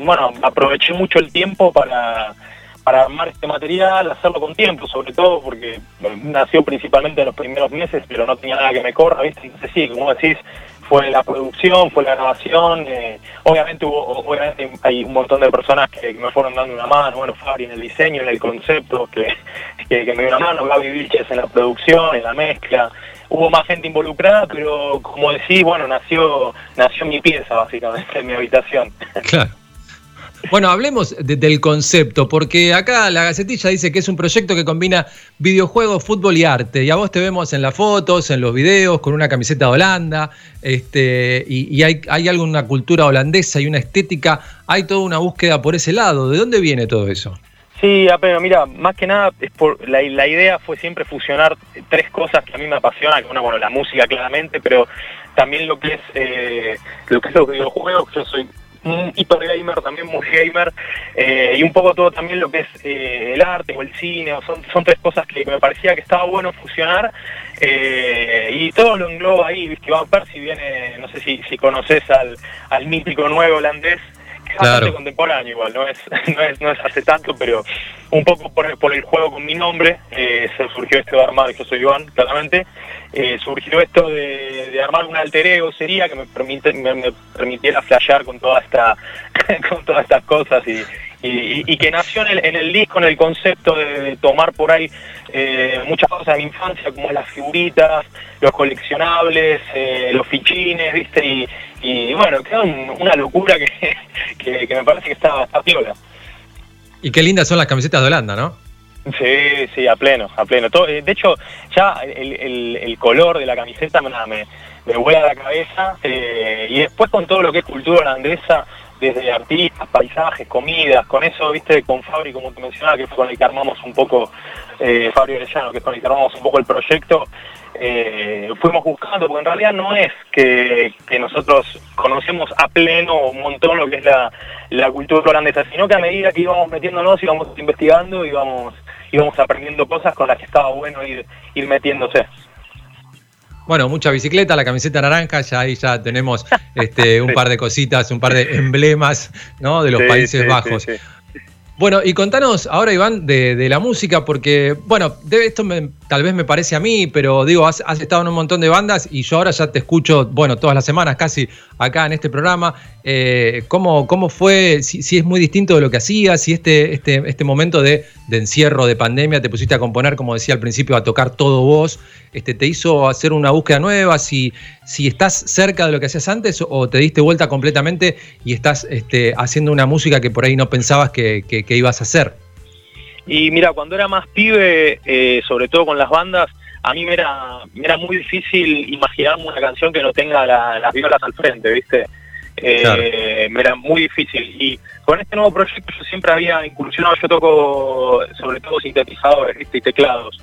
S11: bueno, aproveché mucho el tiempo para, para armar este material, hacerlo con tiempo, sobre todo porque nació principalmente en los primeros meses, pero no tenía nada que me corra, ¿viste? Sí, como decís, fue la producción, fue la grabación, eh, obviamente hubo, obviamente hay un montón de personas que, me fueron dando una mano, bueno, Fabri en el diseño, en el concepto, que, que, que me dio una mano, Gaby Vilches en la producción, en la mezcla, hubo más gente involucrada, pero como decís, bueno, nació, nació mi pieza básicamente en mi habitación.
S1: Claro. Bueno, hablemos de- del concepto, porque acá la Gacetilla dice que es un proyecto que combina videojuegos, fútbol y arte. Y a vos te vemos en las fotos, en los videos, con una camiseta de Holanda, este, y, y hay, hay algo, una cultura holandesa y una estética, hay toda una búsqueda por ese lado. ¿De dónde viene todo eso?
S11: Sí, pero mira, más que nada es por la, idea fue siempre fusionar tres cosas que a mí me apasionan, una, bueno, la música claramente, pero también lo que es eh, lo que es los videojuegos, yo soy hiper gamer, también muy gamer, eh, y un poco todo también lo que es eh, el arte o el cine, o son, son tres cosas que me parecía que estaba bueno fusionar, eh, y todo lo engloba ahí, viste, Iván Percy viene, no sé si, si conoces al, al mítico nuevo holandés, es bastante
S1: Claro.
S11: contemporáneo igual, no es, [laughs] no es, no es hace tanto, pero un poco por, el- por el juego con mi nombre, eh, se surgió esto de armar, yo soy Iván, claramente, eh, surgió esto de, de armar un alter ego sería que me, permite, me, me permitiera flashear con toda esta [laughs] con todas estas cosas y, y- y que nació en el, en el disco en el concepto de, tomar por ahí eh, muchas cosas de mi infancia como las figuritas, los coleccionables, eh, los fichines, viste, y, y bueno, quedó un- una locura que, [laughs] que, que me parece que está, está piola.
S1: Y qué lindas son las camisetas de Holanda, ¿no?
S11: Sí, sí, a pleno, a pleno. Todo- eh, de hecho, ya el, el- el color de la camiseta nada, me, me vuela la cabeza. eh, y después con todo lo que es cultura holandesa, desde artistas, paisajes, comidas, con eso, viste, con Fabri, como te mencionaba, que fue con el que armamos un poco, eh, Fabri Orellano, que es con el que armamos un poco el proyecto, eh, fuimos buscando, porque en realidad no es que, nosotros conocemos a pleno un montón lo que es la, la cultura holandesa, sino que a medida que íbamos metiéndonos, íbamos investigando, íbamos, íbamos aprendiendo cosas con las que estaba bueno ir, ir metiéndose.
S1: Bueno, mucha bicicleta, la camiseta naranja, ya ahí ya tenemos este, un par de cositas, un par de emblemas ¿no? de los
S11: Sí,
S1: Países
S11: sí,
S1: Bajos.
S11: sí.
S1: Bueno, y contanos ahora, Iván, de, de la música, porque, bueno, de esto me- tal vez me parece a mí, pero digo, has, has estado en un montón de bandas y yo ahora ya te escucho, bueno, todas las semanas casi acá en este programa. Eh, ¿cómo, ¿Cómo fue? Si, es muy distinto de lo que hacías, si este, este, este momento de, encierro, de pandemia, te pusiste a componer, como decía al principio, a tocar todo vos, este, ¿te hizo hacer una búsqueda nueva? Si, si estás cerca de lo que hacías antes o te diste vuelta completamente y estás este, haciendo una música que por ahí no pensabas que, ibas a hacer.
S11: Y mira, cuando era más pibe, eh, sobre todo con las bandas, a mí me era, era muy difícil imaginarme una canción que no tenga la- las violas al frente, ¿viste? Eh,
S1: Claro.
S11: Me era muy difícil. Y con este nuevo proyecto yo siempre había incursionado, yo toco sobre todo sintetizadores, ¿viste? Y teclados.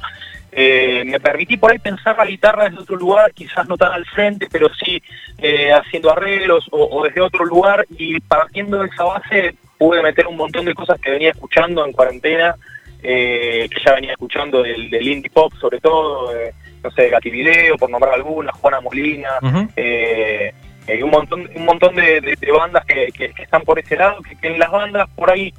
S11: Eh, me permití por ahí pensar la guitarra desde otro lugar, quizás no tan al frente, pero sí eh, haciendo arreglos o, o desde otro lugar y partiendo de esa base pude meter un montón de cosas que venía escuchando en cuarentena, eh, que ya venía escuchando del, del indie pop sobre todo, no sé, Gativideo, por nombrar algunas, Juana Molina, eh, un montón un montón de, de- bandas que, que- están por ese lado, que, en las bandas por ahí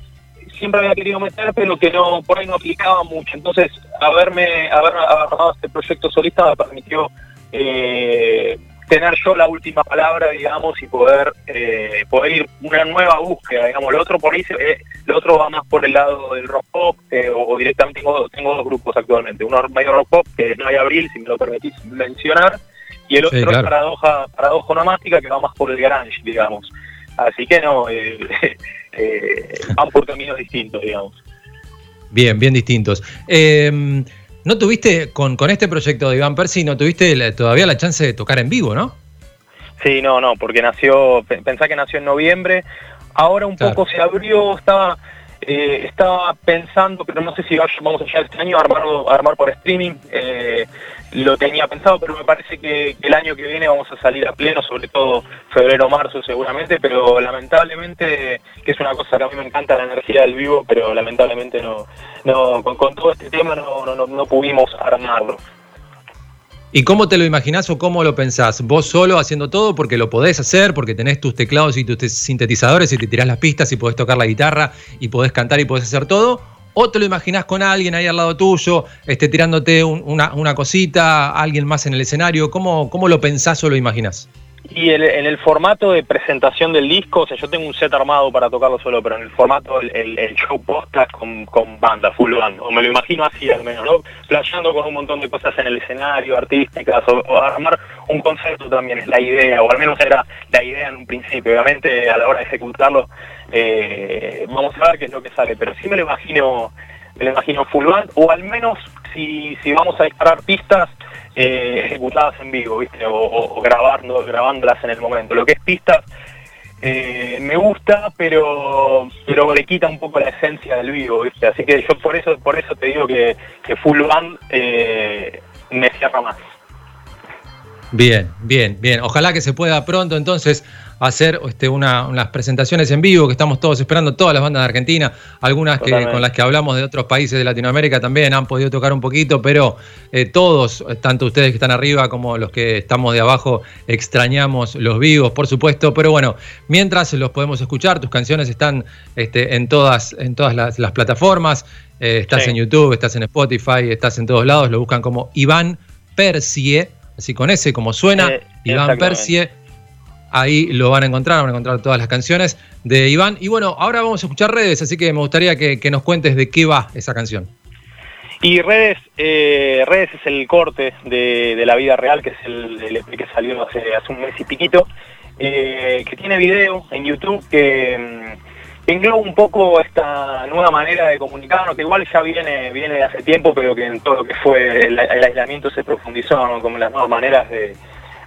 S11: siempre había querido meter, pero que no por ahí no aplicaba mucho. Entonces, haberme haber armado este proyecto solista me permitió eh, tener yo la última palabra, digamos, y poder eh, poder ir una nueva búsqueda, digamos. Lo otro por ahí, se- eh, lo otro va más por el lado del rock pop, eh, o, directamente tengo, tengo dos grupos actualmente. Uno medio rock pop, que No hay Abril, si me lo permitís mencionar, y el
S1: Sí,
S11: otro
S1: claro.
S11: es Paradoja, Paradoja Onomática, que va más por el grunge, digamos. Así que no, eh, [laughs] eh, van por caminos distintos, digamos.
S1: Bien, bien distintos. Eh, ¿No tuviste, con, con este proyecto de Iván Persi, no tuviste la- todavía la chance de tocar en vivo, no?
S11: Sí, no, no, porque nació, pe- pensá que nació en noviembre, ahora un
S1: Claro.
S11: poco se abrió, estaba eh, estaba pensando, pero no sé si vamos a llegar este año a armarlo- a armar por streaming, eh, lo tenía pensado, pero me parece que, que el año que viene vamos a salir a pleno, sobre todo febrero, marzo seguramente, pero lamentablemente, que es una cosa que a mí me encanta la energía del vivo, pero lamentablemente no, no con, con todo este tema no, no, no, no pudimos armarlo.
S1: ¿Y cómo te lo imaginás o cómo lo pensás? ¿Vos solo haciendo todo porque lo podés hacer, porque tenés tus teclados y tus te- sintetizadores y te tirás las pistas y podés tocar la guitarra y podés cantar y podés hacer todo? ¿O te lo imaginás con alguien ahí al lado tuyo, este, tirándote un- una, una cosita, alguien más en el escenario? ¿Cómo, ¿Cómo lo pensás o lo imaginás?
S11: Y en el formato de presentación del disco, o sea, yo tengo un set armado para tocarlo solo, pero en el formato, el, show es con, con banda, full band, o me lo imagino así al menos, ¿no? Playando con un montón de cosas en el escenario, artísticas, o, o armar un concepto también es la idea, o al menos era la idea en un principio. Obviamente a la hora de ejecutarlo, eh, vamos a ver qué es lo que sale, pero sí me lo imagino, me lo imagino full band, o al menos si, si vamos a disparar pistas, eh, ejecutadas en vivo, ¿viste? O, grabando, grabándolas en el momento. Lo que es pistas eh, me gusta, pero pero le quita un poco la esencia del vivo, ¿viste? Así que yo por eso por eso te digo que, que full band eh, me cierra más.
S1: Bien, bien, bien. Ojalá que se pueda pronto entonces hacer este, una, unas presentaciones en vivo que estamos todos esperando, todas las bandas de Argentina, algunas que, con las que hablamos de otros países de Latinoamérica también han podido tocar un poquito, pero eh, todos, tanto ustedes que están arriba como los que estamos de abajo, extrañamos los vivos, por supuesto, pero bueno, mientras los podemos escuchar, tus canciones están este, en todas, en todas las, las plataformas, eh, estás
S11: Sí.
S1: en YouTube, estás en Spotify, estás en todos lados, lo buscan como Iván Persie, así con ese como suena,
S11: Eh,
S1: Iván. Persie. Ahí lo van a encontrar, van a encontrar todas las canciones de Iván. Y bueno, ahora vamos a escuchar redes, así que me gustaría que, nos cuentes de qué va esa canción.
S11: Y redes, eh, redes es el corte de, la vida real, que es el, EP que salió hace, un mes y piquito, eh, que tiene video en YouTube que que engloba un poco esta nueva manera de comunicarnos, que igual ya viene, viene de hace tiempo, pero que en todo lo que fue el, el aislamiento se profundizó, ¿no? como las nuevas maneras de,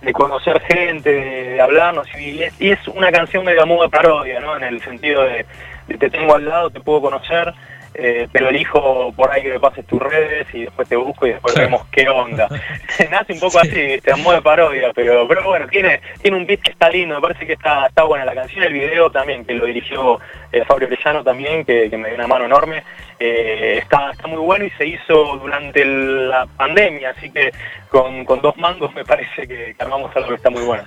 S11: de conocer gente, de, hablarnos, y es, y es una canción medio a modo de parodia, ¿no? en el sentido de, de te tengo al lado, te puedo conocer, eh, pero elijo por ahí que me pases tus redes y después te busco y después vemos qué onda. [laughs] Nace un poco así, a modo de parodia, pero pero bueno, tiene tiene un beat que está lindo, me parece que está está buena la canción, el video también, que lo dirigió eh, Fabio Orellano también, que, que me dio una mano enorme, eh, está, está muy bueno y se hizo durante el- la pandemia, así que con, con dos mangos me parece que, que armamos algo que está muy bueno.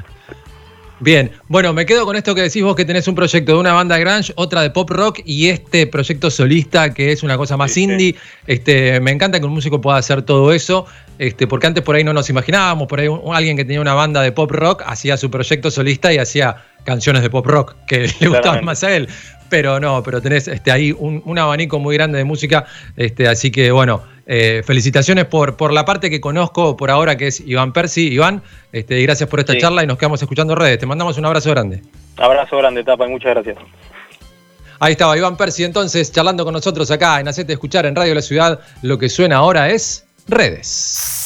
S1: Bien, bueno, me quedo con esto que decís vos que tenés un proyecto de una banda grunge, otra de pop rock y este proyecto solista que es una cosa más
S11: Sí, sí.
S1: indie. Este, me encanta que un músico pueda hacer todo eso, este, porque antes por ahí no nos imaginábamos, por ahí un- alguien que tenía una banda de pop rock hacía su proyecto solista y hacía canciones de pop rock que [laughs] le gustaban más a él. Pero no, pero tenés este, ahí un, un abanico muy grande de música, este, así que bueno, eh, felicitaciones por, por la parte que conozco por ahora que es Iván Persi. Iván, este, gracias por esta
S11: Sí.
S1: charla y nos quedamos escuchando redes. Te mandamos un abrazo grande.
S11: Abrazo grande, Tapa, y muchas gracias.
S1: Ahí estaba Iván Persi entonces charlando con nosotros acá en Hacete Escuchar en Radio La Ciudad. Lo que suena ahora es redes.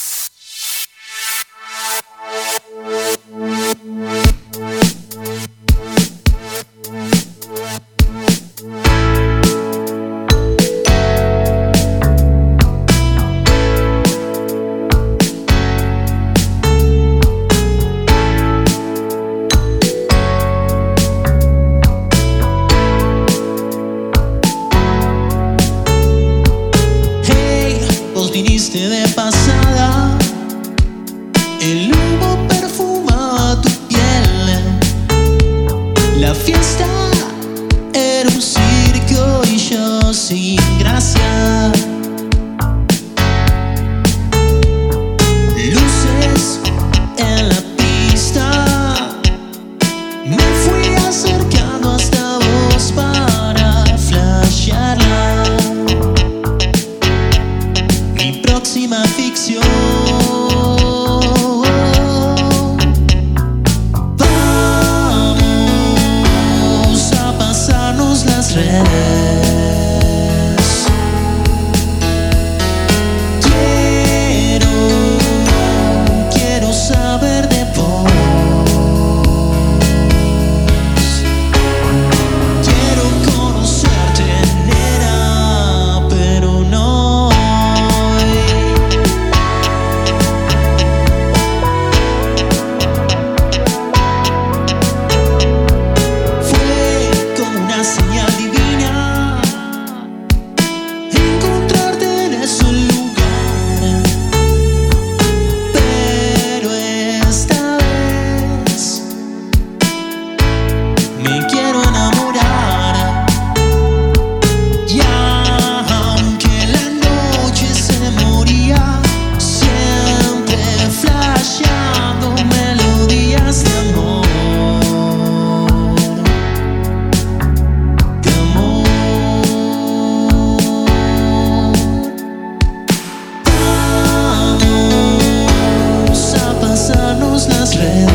S4: że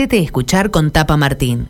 S5: Hacete escuchar con Tapa Martín.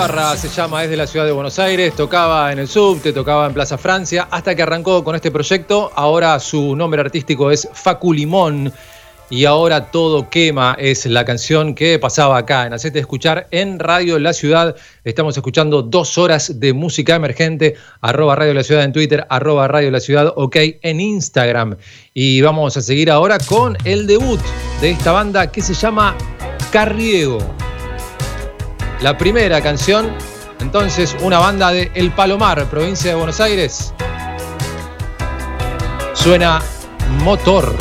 S12: Se
S1: llama, es de la ciudad de Buenos Aires, tocaba en el subte, tocaba en Plaza Francia, hasta que arrancó con este proyecto. Ahora su nombre artístico es Facu Limón. y ahora todo quema es la canción que pasaba acá en Hacete Escuchar en Radio La Ciudad. Estamos escuchando dos horas de música emergente, arroba Radio La Ciudad en Twitter, arroba Radio La Ciudad, ok, en Instagram. Y vamos a seguir ahora con el debut de esta banda que se llama Carriego. La primera canción, entonces, una banda de El Palomar, provincia de Buenos Aires. Suena motor.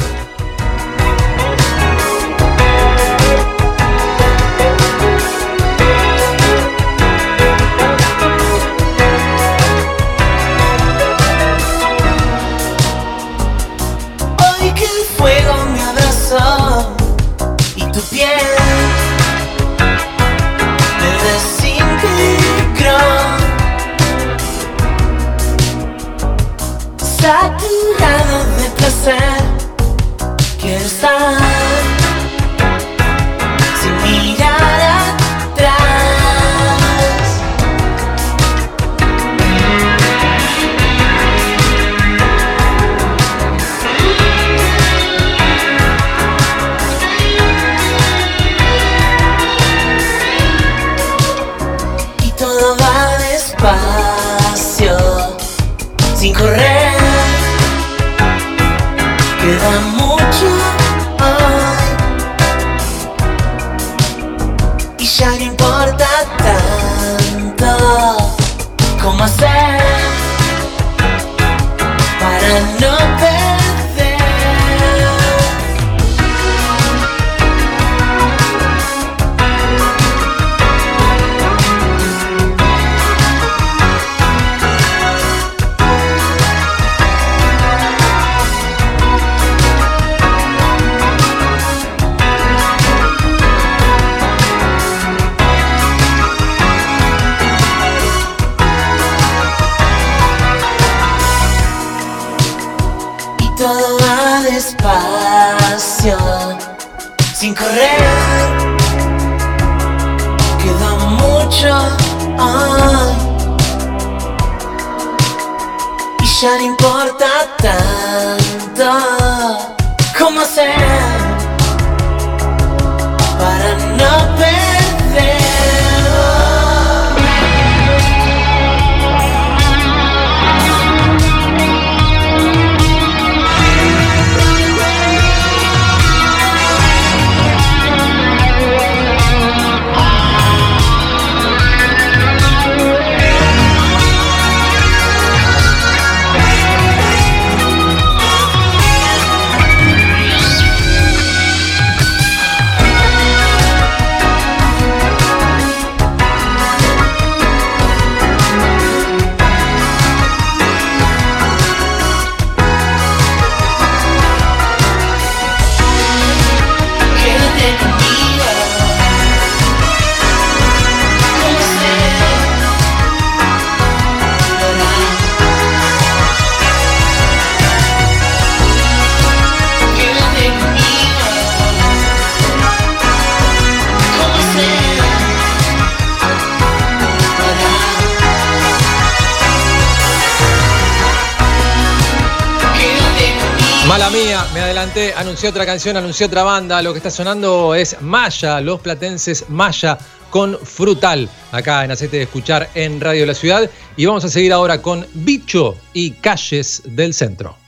S1: Anuncié otra canción, anuncié otra banda. Lo que está sonando es Maya, los platenses Maya con Frutal, acá en Aceite de Escuchar en Radio La Ciudad. Y vamos a seguir ahora con Bicho y Calles del Centro.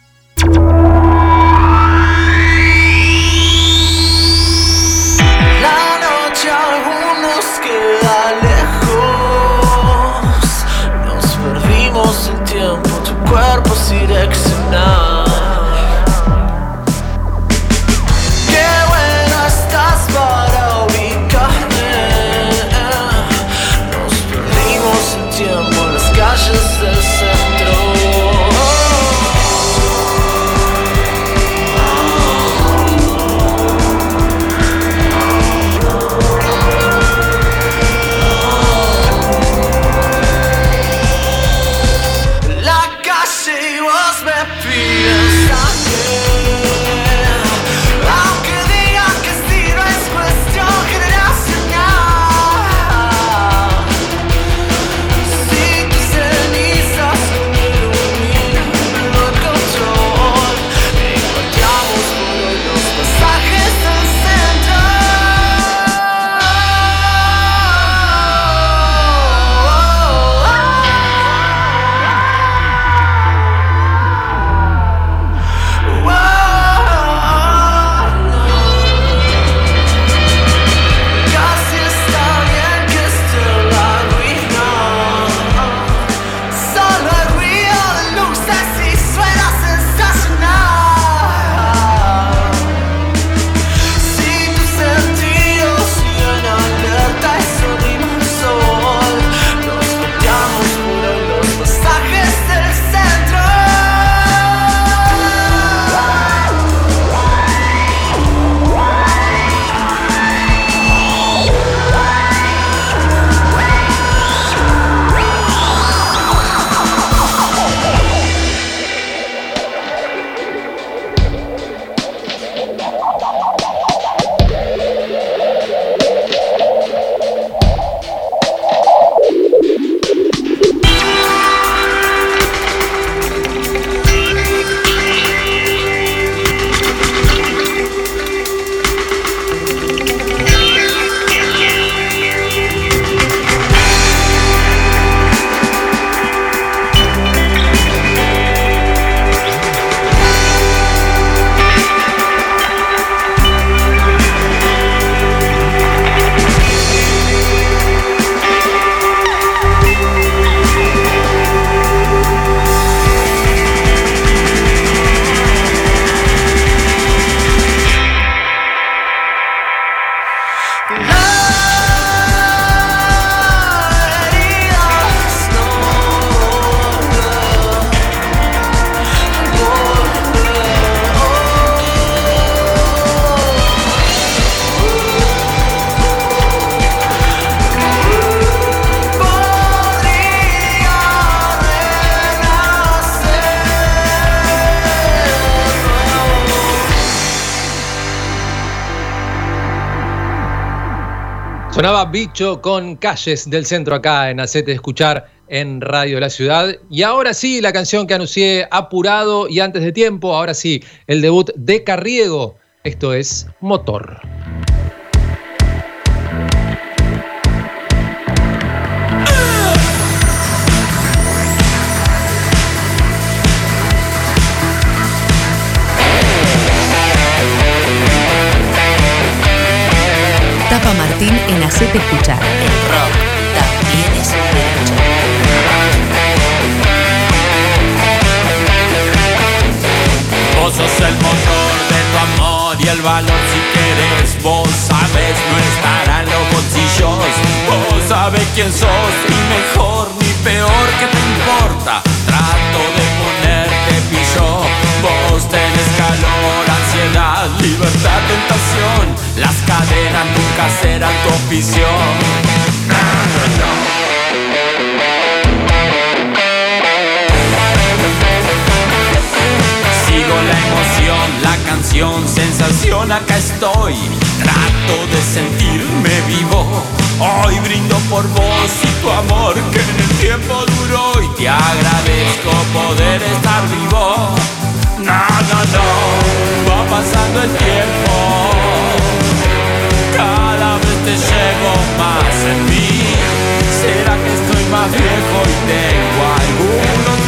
S1: Bicho con calles del centro acá en Acete Escuchar en Radio La Ciudad. Y ahora sí, la canción que anuncié apurado y antes de tiempo, ahora sí, el debut de Carriego. Esto es Motor.
S5: Martín en Hacete Escuchar. El rock también es derecho.
S2: Vos sos el motor de tu amor y el valor si querés Vos sabes no estar en los bolsillos Vos sabes quién sos ni mejor ni peor que te importa Trato de ponerte pillo Vos tenés calor, libertad, tentación Las cadenas nunca serán tu oficio Sigo la emoción, la canción, sensación, acá estoy. Trato de sentirme vivo. Hoy brindo por vos y tu amor que en el tiempo duró. Y te agradezco poder estar vivo. No, no, va pasando el tiempo. Cada vez te llevo más en mí. ¿Será que estoy más viejo y tengo algunos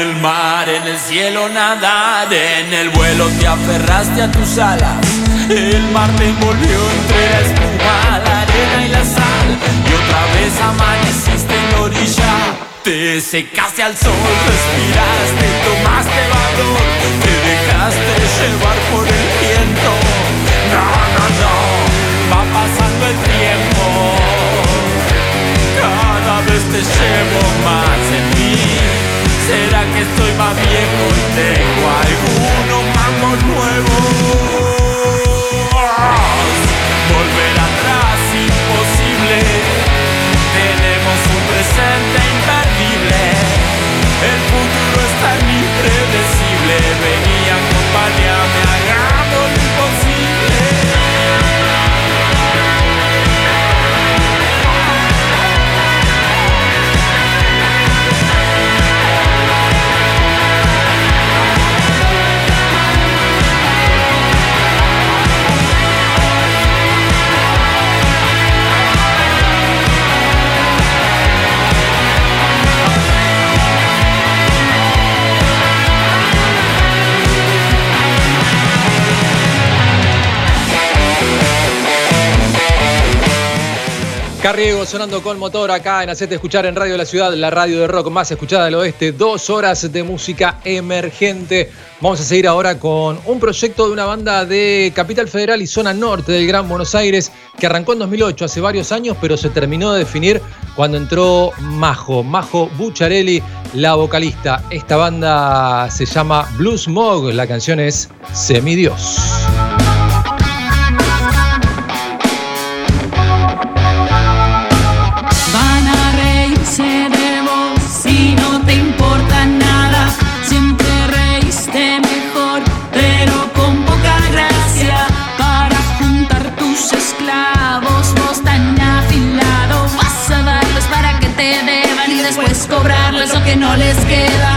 S2: el mar, en el cielo nadar, en el vuelo te aferraste a tus alas. El mar te envolvió entre la espuma, la arena y la sal. Y otra vez amaneciste en la orilla. Te secaste al sol, respiraste, tomaste valor, te dejaste llevar por el viento. No, no, no, va pasando el tiempo. Cada vez te llevo más en mí. ¿Será que estoy más viejo y tengo algunos mangos nuevos?
S1: Carriego sonando con motor acá en Hacete Escuchar en Radio de la Ciudad, la radio de rock más escuchada del oeste. Dos horas de música emergente. Vamos a seguir ahora con un proyecto de una banda de Capital Federal y zona norte del Gran Buenos Aires que arrancó en 2008, hace varios años, pero se terminó de definir cuando entró Majo, Majo Bucharelli, la vocalista. Esta banda se llama Blues Mog, la canción es Semidios.
S13: No les queda.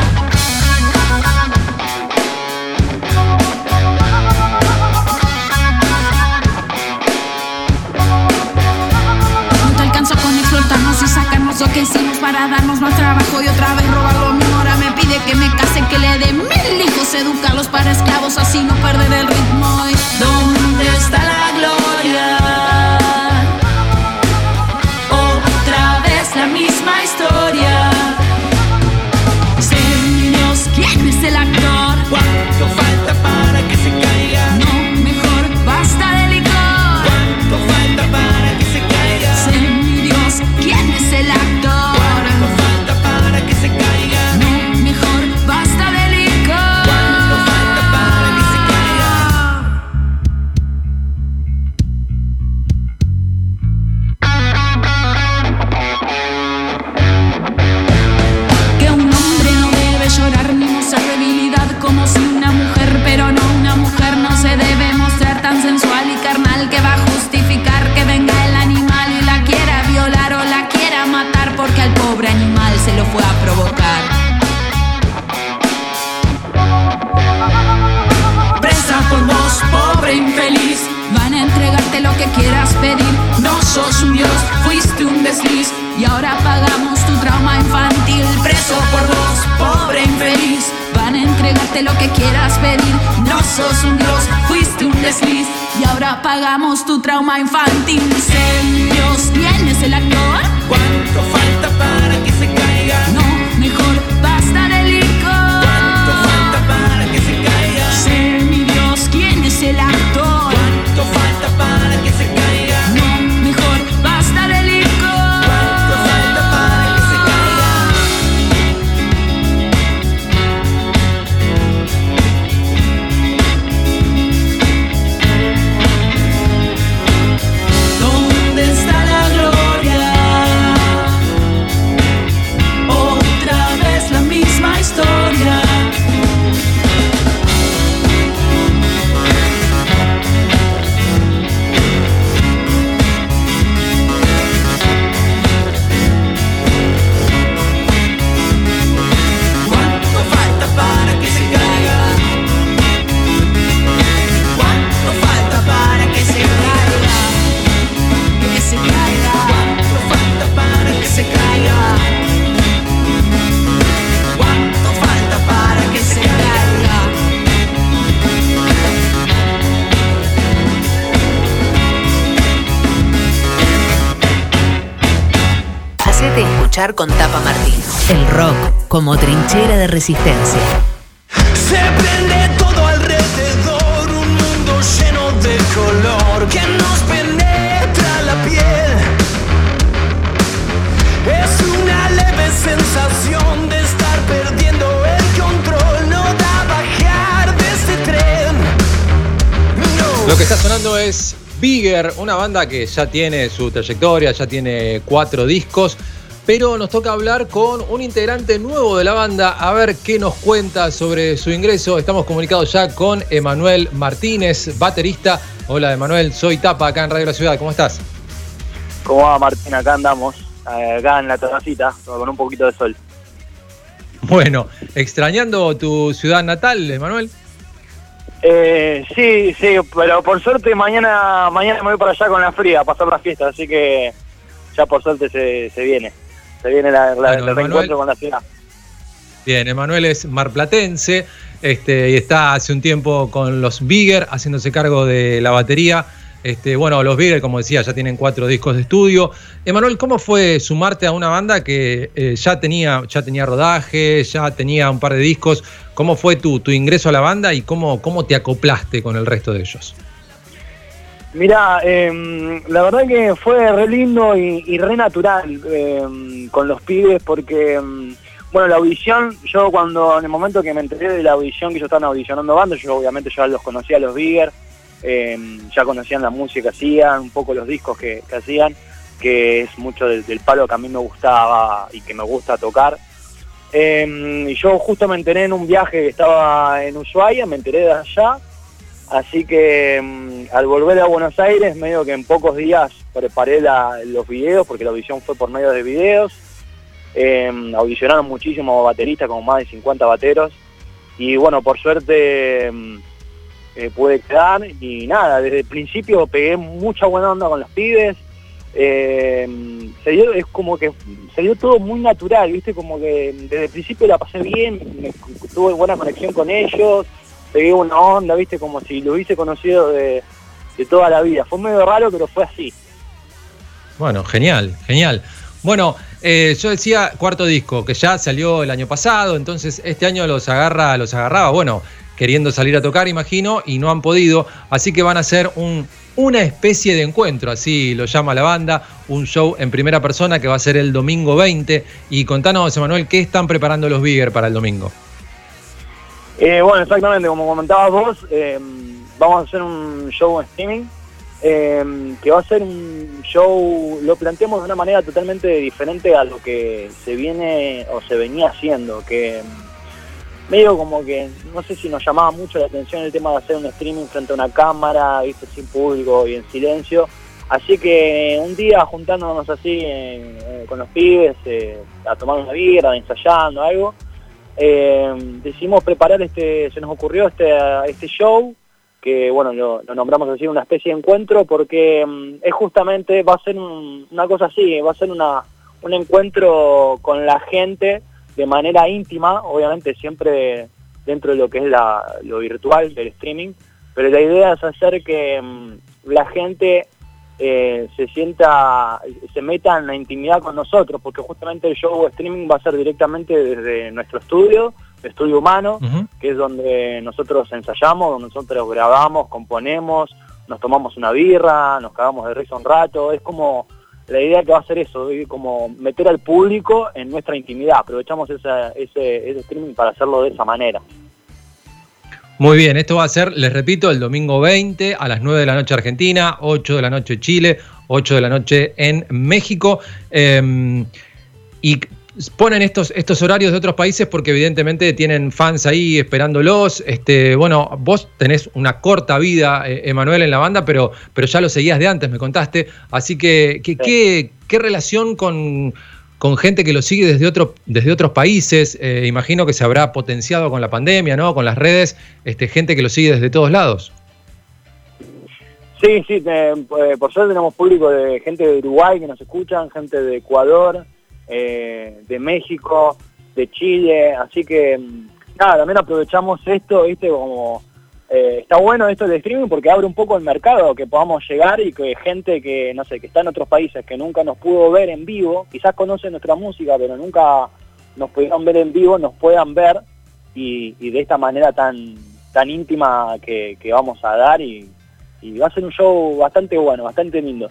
S13: No te alcanzo con explotarnos y sacarnos lo que hicimos para darnos más trabajo y otra vez robar lo mismo. Ahora me pide que me case, que le dé mil hijos, educarlos para esclavos, así no perder el ritmo. ¿Y dónde está la gloria? Lo que quieras pedir. No sos un dios, fuiste un desliz. Y ahora pagamos tu trauma infantil. Sé un dios, ¿quién es el actor? ¿Cuánto falta para que se caiga? No, mejor basta de licor. ¿Cuánto falta para que se caiga? Sé mi Dios, ¿quién es el actor? ¿Cuánto falta para que se caiga?
S8: Escuchar con Tapa Martín. El rock como trinchera de resistencia.
S14: Se prende todo alrededor, un mundo lleno de color que nos penetra la piel. Es una leve sensación de estar perdiendo el control, no da bajar de este tren. No.
S1: Lo que está sonando es Bigger, una banda que ya tiene su trayectoria, ya tiene cuatro discos, pero nos toca hablar con un integrante nuevo de la banda, a ver qué nos cuenta sobre su ingreso. Estamos comunicados ya con Emanuel Martínez, baterista. Hola Emanuel, soy Tapa acá en Radio La Ciudad, ¿cómo estás?
S15: ¿Cómo va Martín? Acá andamos, eh, acá en la terracita, con un poquito de sol.
S1: Bueno, extrañando tu ciudad natal, Emanuel.
S15: Eh, sí, sí, pero por suerte mañana mañana me voy para allá con la fría a pasar la fiesta, así que ya por suerte se, se viene. Se viene la, la-
S1: Bueno,
S15: el reencuentro con la ciudad.
S1: Bien, Emanuel es marplatense este, y está hace un tiempo con los Bigger haciéndose cargo de la batería. Este, bueno, los Bigger, como decía, ya tienen cuatro discos de estudio. Emanuel, ¿cómo fue sumarte a una banda que eh, ya, tenía, ya tenía rodaje, ya tenía un par de discos? ¿Cómo fue tu, tu ingreso a la banda y cómo, cómo te acoplaste con el resto de ellos?
S15: Mira, em, la verdad que fue re lindo y, re natural em, con los pibes porque, em, bueno, la audición, yo cuando en el momento que me enteré de la audición que ellos estaban audicionando bandas, yo obviamente ya los conocía los Bigger, ya conocían la música que hacían, un poco los discos que, hacían, que es mucho del, del palo que a mí me gustaba y que me gusta tocar. Y yo justo me enteré en un viaje que estaba en Ushuaia, me enteré de allá, Así que mm, al volver a Buenos Aires, medio que en pocos días preparé los videos, porque la audición fue por medio de videos. Eh, audicionaron muchísimos bateristas, como más de 50 bateros. Y bueno, por suerte mm, eh, pude quedar. Y nada, desde el principio pegué mucha buena onda con los pibes. Eh, se dio, es como que se dio todo muy natural, ¿viste? Como que desde el principio la pasé bien, me- tuve buena conexión con ellos pegué una onda, viste, como si lo hubiese conocido de, de toda la vida. Fue medio raro, pero fue así.
S1: Bueno, genial, genial. Bueno, eh, yo decía cuarto disco, que ya salió el año pasado, entonces este año los agarra, los agarraba, bueno, queriendo salir a tocar, imagino, y no han podido, así que van a hacer un, una especie de encuentro, así lo llama la banda, un show en primera persona que va a ser el domingo 20. Y contanos, Emanuel, ¿qué están preparando los Bigger para el domingo?
S15: Eh, bueno, exactamente, como comentabas vos, eh, vamos a hacer un show en streaming, eh, que va a ser un show, lo planteamos de una manera totalmente diferente a lo que se viene o se venía haciendo, que medio como que no sé si nos llamaba mucho la atención el tema de hacer un streaming frente a una cámara, viste, sin público y en silencio. Así que un día juntándonos así en- eh, con los pibes, eh, a tomar una birra, ensayando, algo, eh, decidimos preparar este, se nos ocurrió este, este show, que bueno, lo, nombramos así una especie de encuentro, porque mm, es justamente, va a ser un- una cosa así, va a ser una, un encuentro con la gente de manera íntima, obviamente siempre dentro de lo que es la, lo virtual del streaming, pero la idea es hacer que mm, la gente eh, se sienta, se meta en la intimidad con nosotros, porque justamente el show streaming va a ser directamente desde nuestro estudio, estudio humano, que es donde nosotros ensayamos, donde nosotros grabamos, componemos, nos tomamos una birra, nos cagamos de risa un rato, es como la idea que va a ser eso, es como meter al público en nuestra intimidad, aprovechamos esa- ese, ese streaming para hacerlo de esa manera.
S1: Muy bien, esto va a ser, les repito, el domingo 20 a las 9 de la noche Argentina, 8 de la noche Chile, 8 de la noche en México. Eh, y ponen estos, estos horarios de otros países porque evidentemente tienen fans ahí esperándolos. Este, bueno, vos tenés una corta vida, eh, Emanuel, en la banda, pero, pero ya lo seguías de antes, me contaste. Así que, que- ¿qué, qué relación con, con gente que lo sigue desde, otro, desde otros países? Eh, imagino que se habrá potenciado con la pandemia, ¿no? Con las redes, este, gente que lo sigue desde todos lados.
S15: Sí, sí, te- eh, por suerte tenemos público de gente de Uruguay que nos escuchan, gente de Ecuador, eh, de México, de Chile, así que mm, nada, también aprovechamos esto, viste, como eh, está bueno esto del streaming porque abre un poco el mercado, que podamos llegar y que gente que, no sé, que está en otros países, que nunca nos pudo ver en vivo, quizás conocen nuestra música, pero nunca nos pudieron ver en vivo, nos puedan ver y, de esta manera tan, tan íntima que, que vamos a dar y, y va a ser un show bastante bueno, bastante lindo.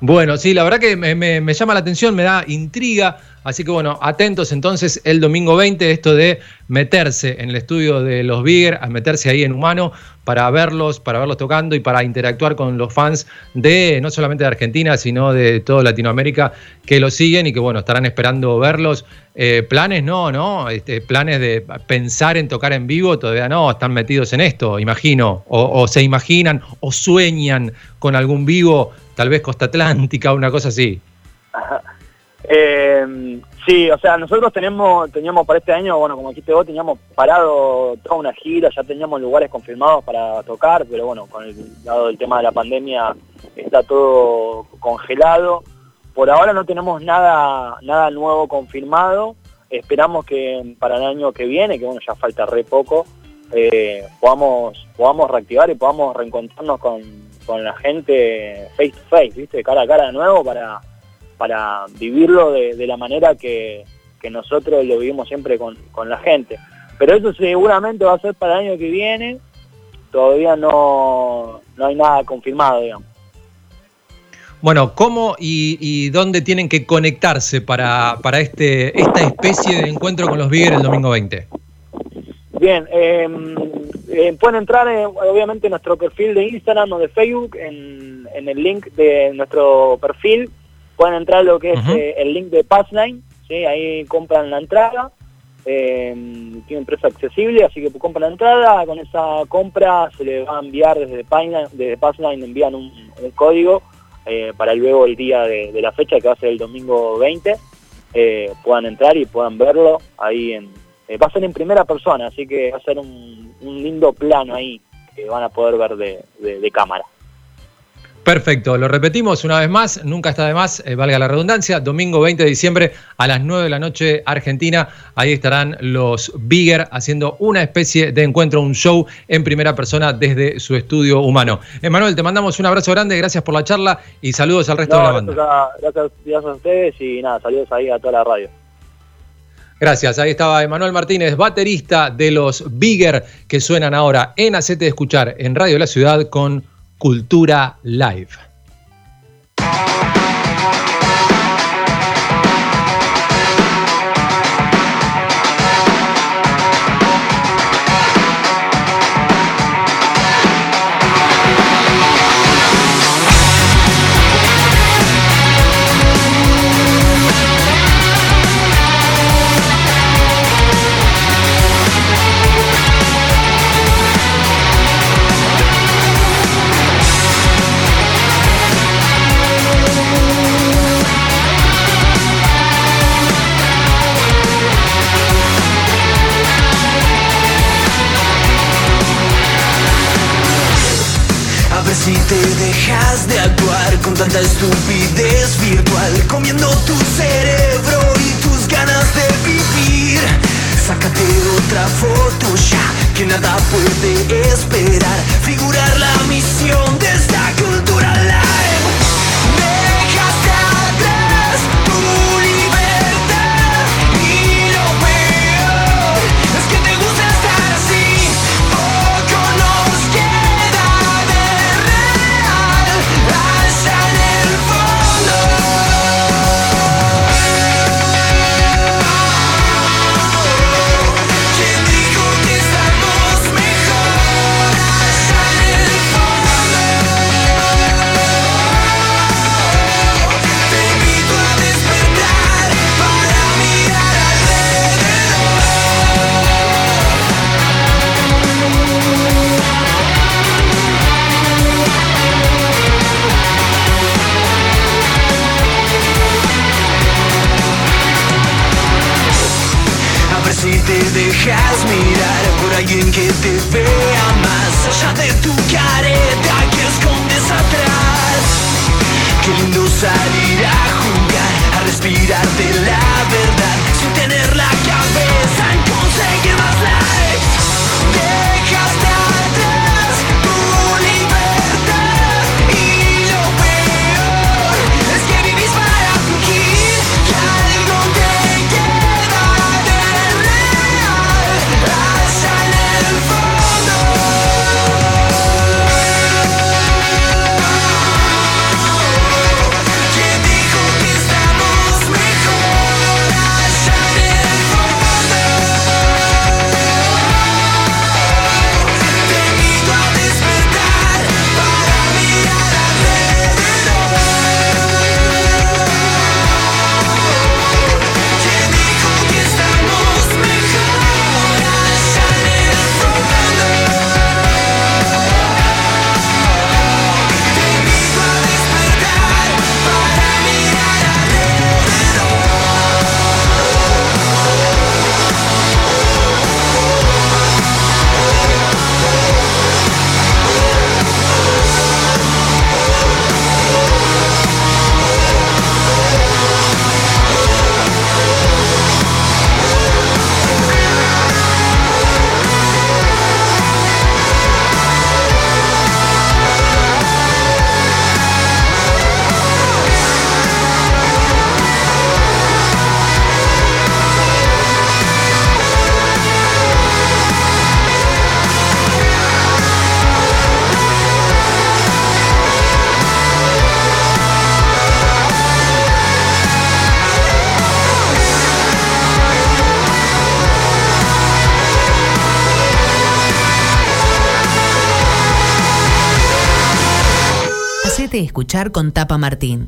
S1: Bueno, sí, la verdad que me, me- me llama la atención, me da intriga. Así que bueno, atentos entonces el domingo 20, esto de meterse en el estudio de los Bigger, a meterse ahí en humano para verlos, para verlos tocando y para interactuar con los fans de no solamente de Argentina, sino de toda Latinoamérica que los siguen y que bueno, estarán esperando verlos. Eh, planes no, ¿no? Este, planes de pensar en tocar en vivo, todavía no, están metidos en esto, imagino. O, o se imaginan o sueñan con algún vivo, tal vez Costa Atlántica, una cosa así. [laughs]
S15: Eh, sí, o sea, nosotros tenemos, teníamos para este año, bueno, como dijiste vos, teníamos parado toda una gira, ya teníamos lugares confirmados para tocar, pero bueno, con el lado del tema de la pandemia está todo congelado. Por ahora no tenemos nada, nada nuevo confirmado. Esperamos que para el año que viene, que bueno, ya falta re poco, eh, podamos, podamos reactivar y podamos reencontrarnos con, con la gente face to face, ¿viste? Cara a cara de nuevo para, para vivirlo de, de la manera que, que nosotros lo vivimos siempre con, con la gente. Pero eso seguramente va a ser para el año que viene. Todavía no, no hay nada confirmado, digamos.
S1: Bueno, ¿cómo y, y dónde tienen que conectarse para, para este, esta especie de encuentro con los Bigger el domingo 20?
S15: Bien, eh, eh, pueden entrar eh, obviamente en nuestro perfil de Instagram o de Facebook, en, en el link de nuestro perfil, pueden entrar a lo que es eh, el link de Passline, ¿sí? ahí compran la entrada, eh, tiene un precio accesible, así que compran la entrada, con esa compra se le va a enviar desde Passline, desde Passline envían un, un código eh, para luego el día de, de la fecha, que va a ser el domingo 20, eh, puedan entrar y puedan verlo ahí en, va a ser en primera persona, así que va a ser un, un lindo plano ahí que van a poder ver de, de- de cámara.
S1: Perfecto, lo repetimos una vez más, nunca está de más, eh, valga la redundancia, domingo 20 de diciembre a las 9 de la noche Argentina, ahí estarán los Bigger haciendo una especie de encuentro, un show en primera persona desde su estudio humano. Emanuel, te mandamos un abrazo grande, gracias por la charla y saludos al resto
S15: No,
S1: de la
S15: gracias,
S1: banda.
S15: a, gracias, gracias a ustedes y nada, saludos ahí a toda la radio.
S1: Gracias, ahí estaba Emanuel Martínez, baterista de los Bigger que suenan ahora en Acete de Escuchar en Radio La Ciudad con Cultura Live.
S14: tanta estupidez virtual comiendo tu cerebro y tus ganas de vivir. Sácate otra foto ya, que nada puede esperar, figurar la misión de alguien que te vea más allá de tu careta que escondes atrás. Qué lindo salir a jugar, a respirar de la
S16: escuchar con Tapa Martín.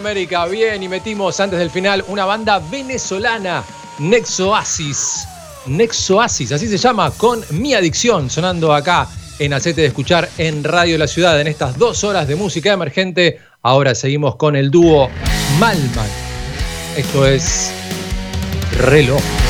S14: Latinoamérica. Bien, y metimos antes del final una banda venezolana, Nexoasis. Nexoasis, así se llama, con Mi Adicción, sonando acá en Acete de Escuchar en Radio La Ciudad. En estas dos horas de música emergente, ahora seguimos con el dúo Malman. Esto es Reloj.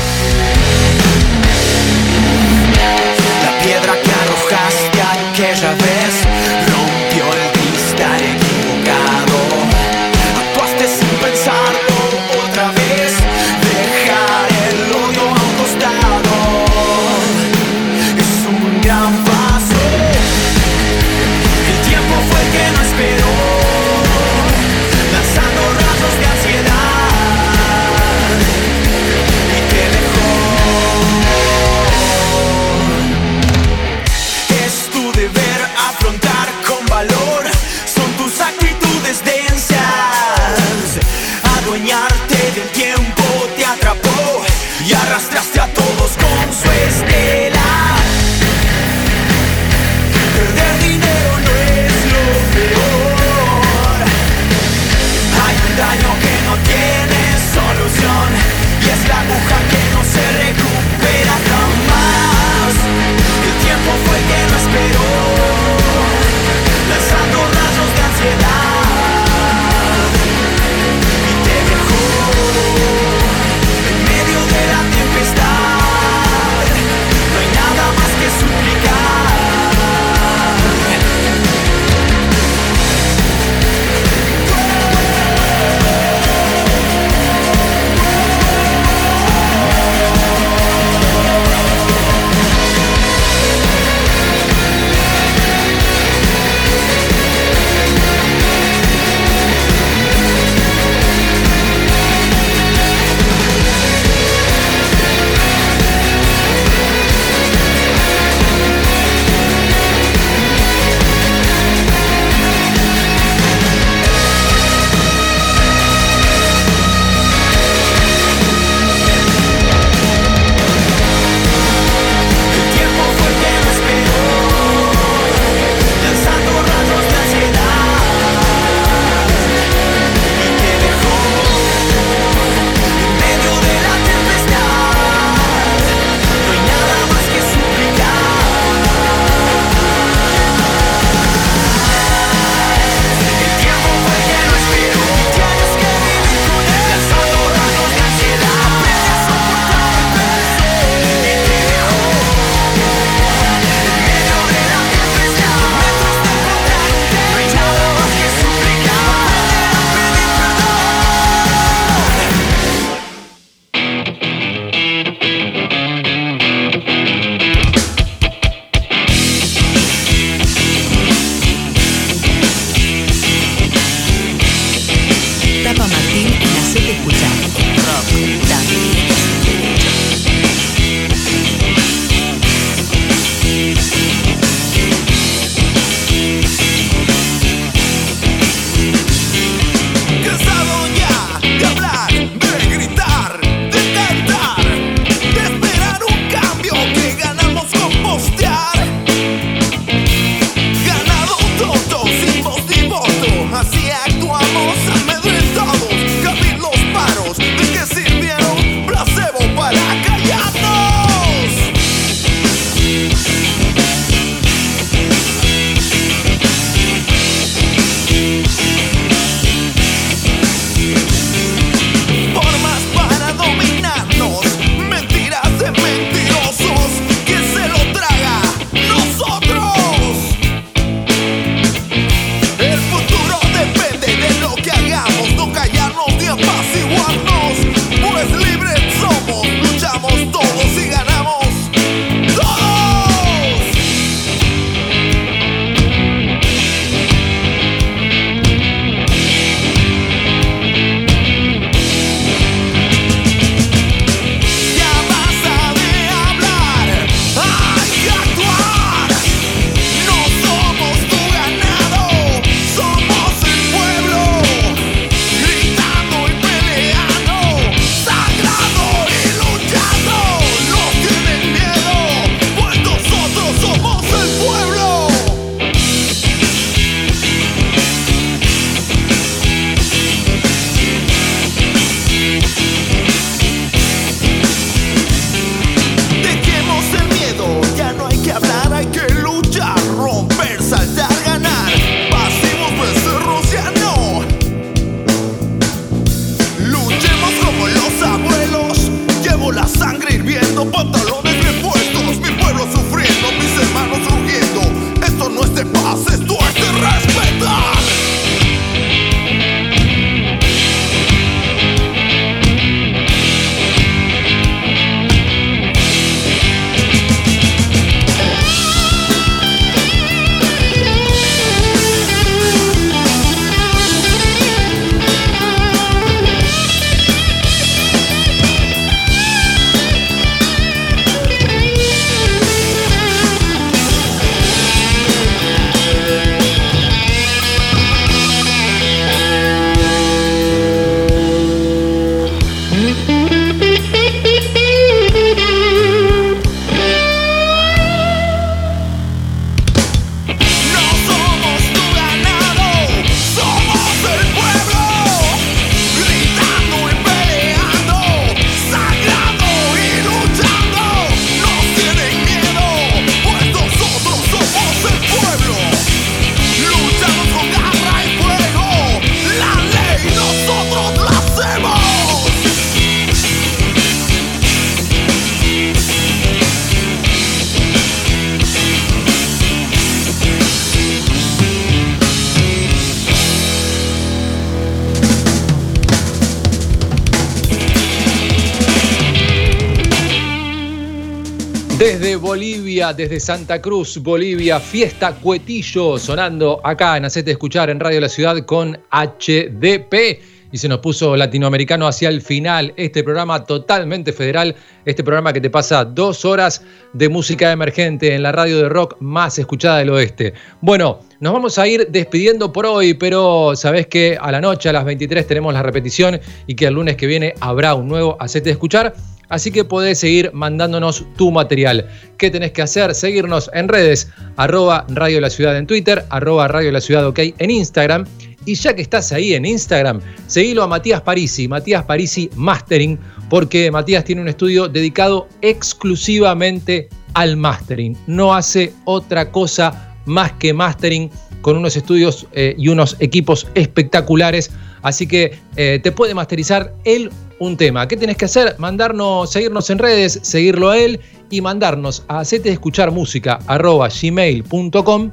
S1: Desde Santa Cruz, Bolivia, fiesta Cuetillo, sonando acá en Hacete Escuchar en Radio La Ciudad con HDP. Y se nos puso latinoamericano hacia el final. Este programa totalmente federal, este programa que te pasa dos horas de música emergente en la radio de rock más escuchada del oeste. Bueno, nos vamos a ir despidiendo por hoy, pero sabés que a la noche, a las 23, tenemos la repetición y que el lunes que viene habrá un nuevo Hacete Escuchar. Así que podés seguir mandándonos tu material. ¿Qué tenés que hacer? Seguirnos en redes, arroba Radio La Ciudad en Twitter, arroba Radio La Ciudad OK en Instagram. Y ya que estás ahí en Instagram, seguilo a Matías Parisi, Matías Parisi Mastering, porque Matías tiene un estudio dedicado exclusivamente al mastering. No hace otra cosa más que mastering con unos estudios eh, y unos equipos espectaculares. Así que eh, te puede masterizar él un tema. ¿Qué tenés que hacer? Mandarnos, seguirnos en redes, seguirlo a él y mandarnos a hacete escuchar música gmail.com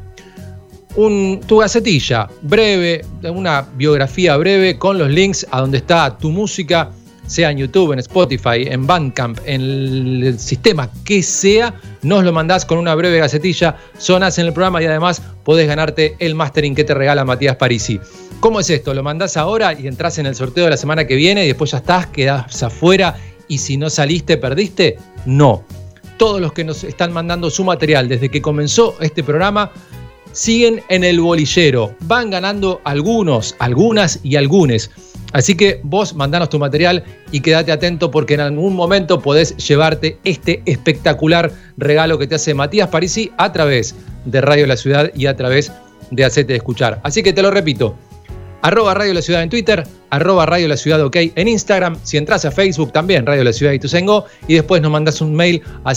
S1: tu gacetilla breve, una biografía breve con los links a donde está tu música, sea en YouTube, en Spotify, en Bandcamp, en el sistema que sea, nos lo mandás con una breve gacetilla, sonas en el programa y además podés ganarte el mastering que te regala Matías Parisi. ¿Cómo es esto? Lo mandás ahora y entras en el sorteo de la semana que viene y después ya estás, quedás afuera y si no saliste, perdiste. No. Todos los que nos están mandando su material desde que comenzó este programa siguen en el bolillero. Van ganando algunos, algunas y algunos. Así que vos mandanos tu material y quédate atento porque en algún momento podés llevarte este espectacular regalo que te hace Matías Parisi a través de Radio La Ciudad y a través de Hacete Escuchar. Así que te lo repito, arroba Radio La Ciudad en Twitter, arroba Radio La Ciudad OK en Instagram, si entras a Facebook también, Radio La Ciudad y y después nos mandas un mail a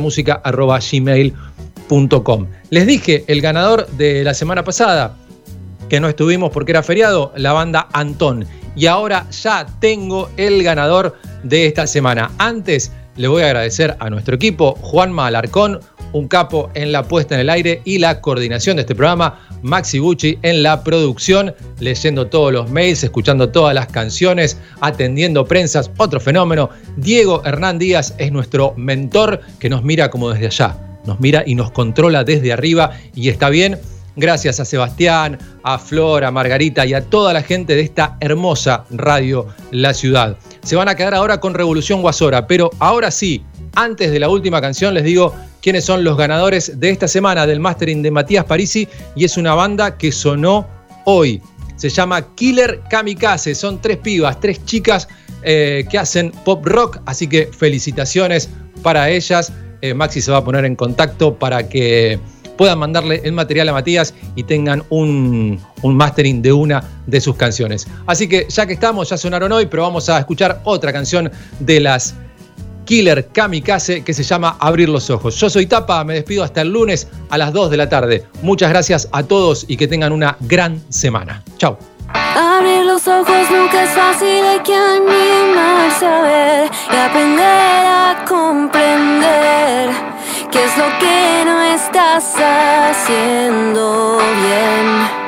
S1: música arroba gmail.com. Les dije, el ganador de la semana pasada, que no estuvimos porque era feriado, la banda Antón. Y ahora ya tengo el ganador de esta semana. Antes le voy a agradecer a nuestro equipo, Juanma Alarcón, un capo en la puesta en el aire y la coordinación de este programa, Maxi Bucci en la producción, leyendo todos los mails, escuchando todas las canciones, atendiendo prensas, otro fenómeno. Diego Hernán Díaz es nuestro mentor que nos mira como desde allá, nos mira y nos controla desde arriba y está bien. Gracias a Sebastián, a Flor, a Margarita y a toda la gente de esta hermosa radio La Ciudad. Se van a quedar ahora con Revolución Guasora, pero ahora sí, antes de la última canción les digo quiénes son los ganadores de esta semana del mastering de Matías Parisi y es una banda que sonó hoy. Se llama Killer Kamikaze, son tres pibas, tres chicas eh, que hacen pop rock, así que felicitaciones para ellas. Eh, Maxi se va a poner en contacto para que puedan mandarle el material a Matías y tengan un, un mastering de una de sus canciones. Así que ya que estamos, ya sonaron hoy, pero vamos a escuchar otra canción de las Killer Kamikaze que se llama Abrir los Ojos. Yo soy Tapa, me despido hasta el lunes a las 2 de la tarde. Muchas gracias a todos y que tengan una gran semana. Chao.
S3: Abrir los ojos nunca es fácil, hay que animarse a ver y aprender a comprender qué es lo que no estás haciendo bien.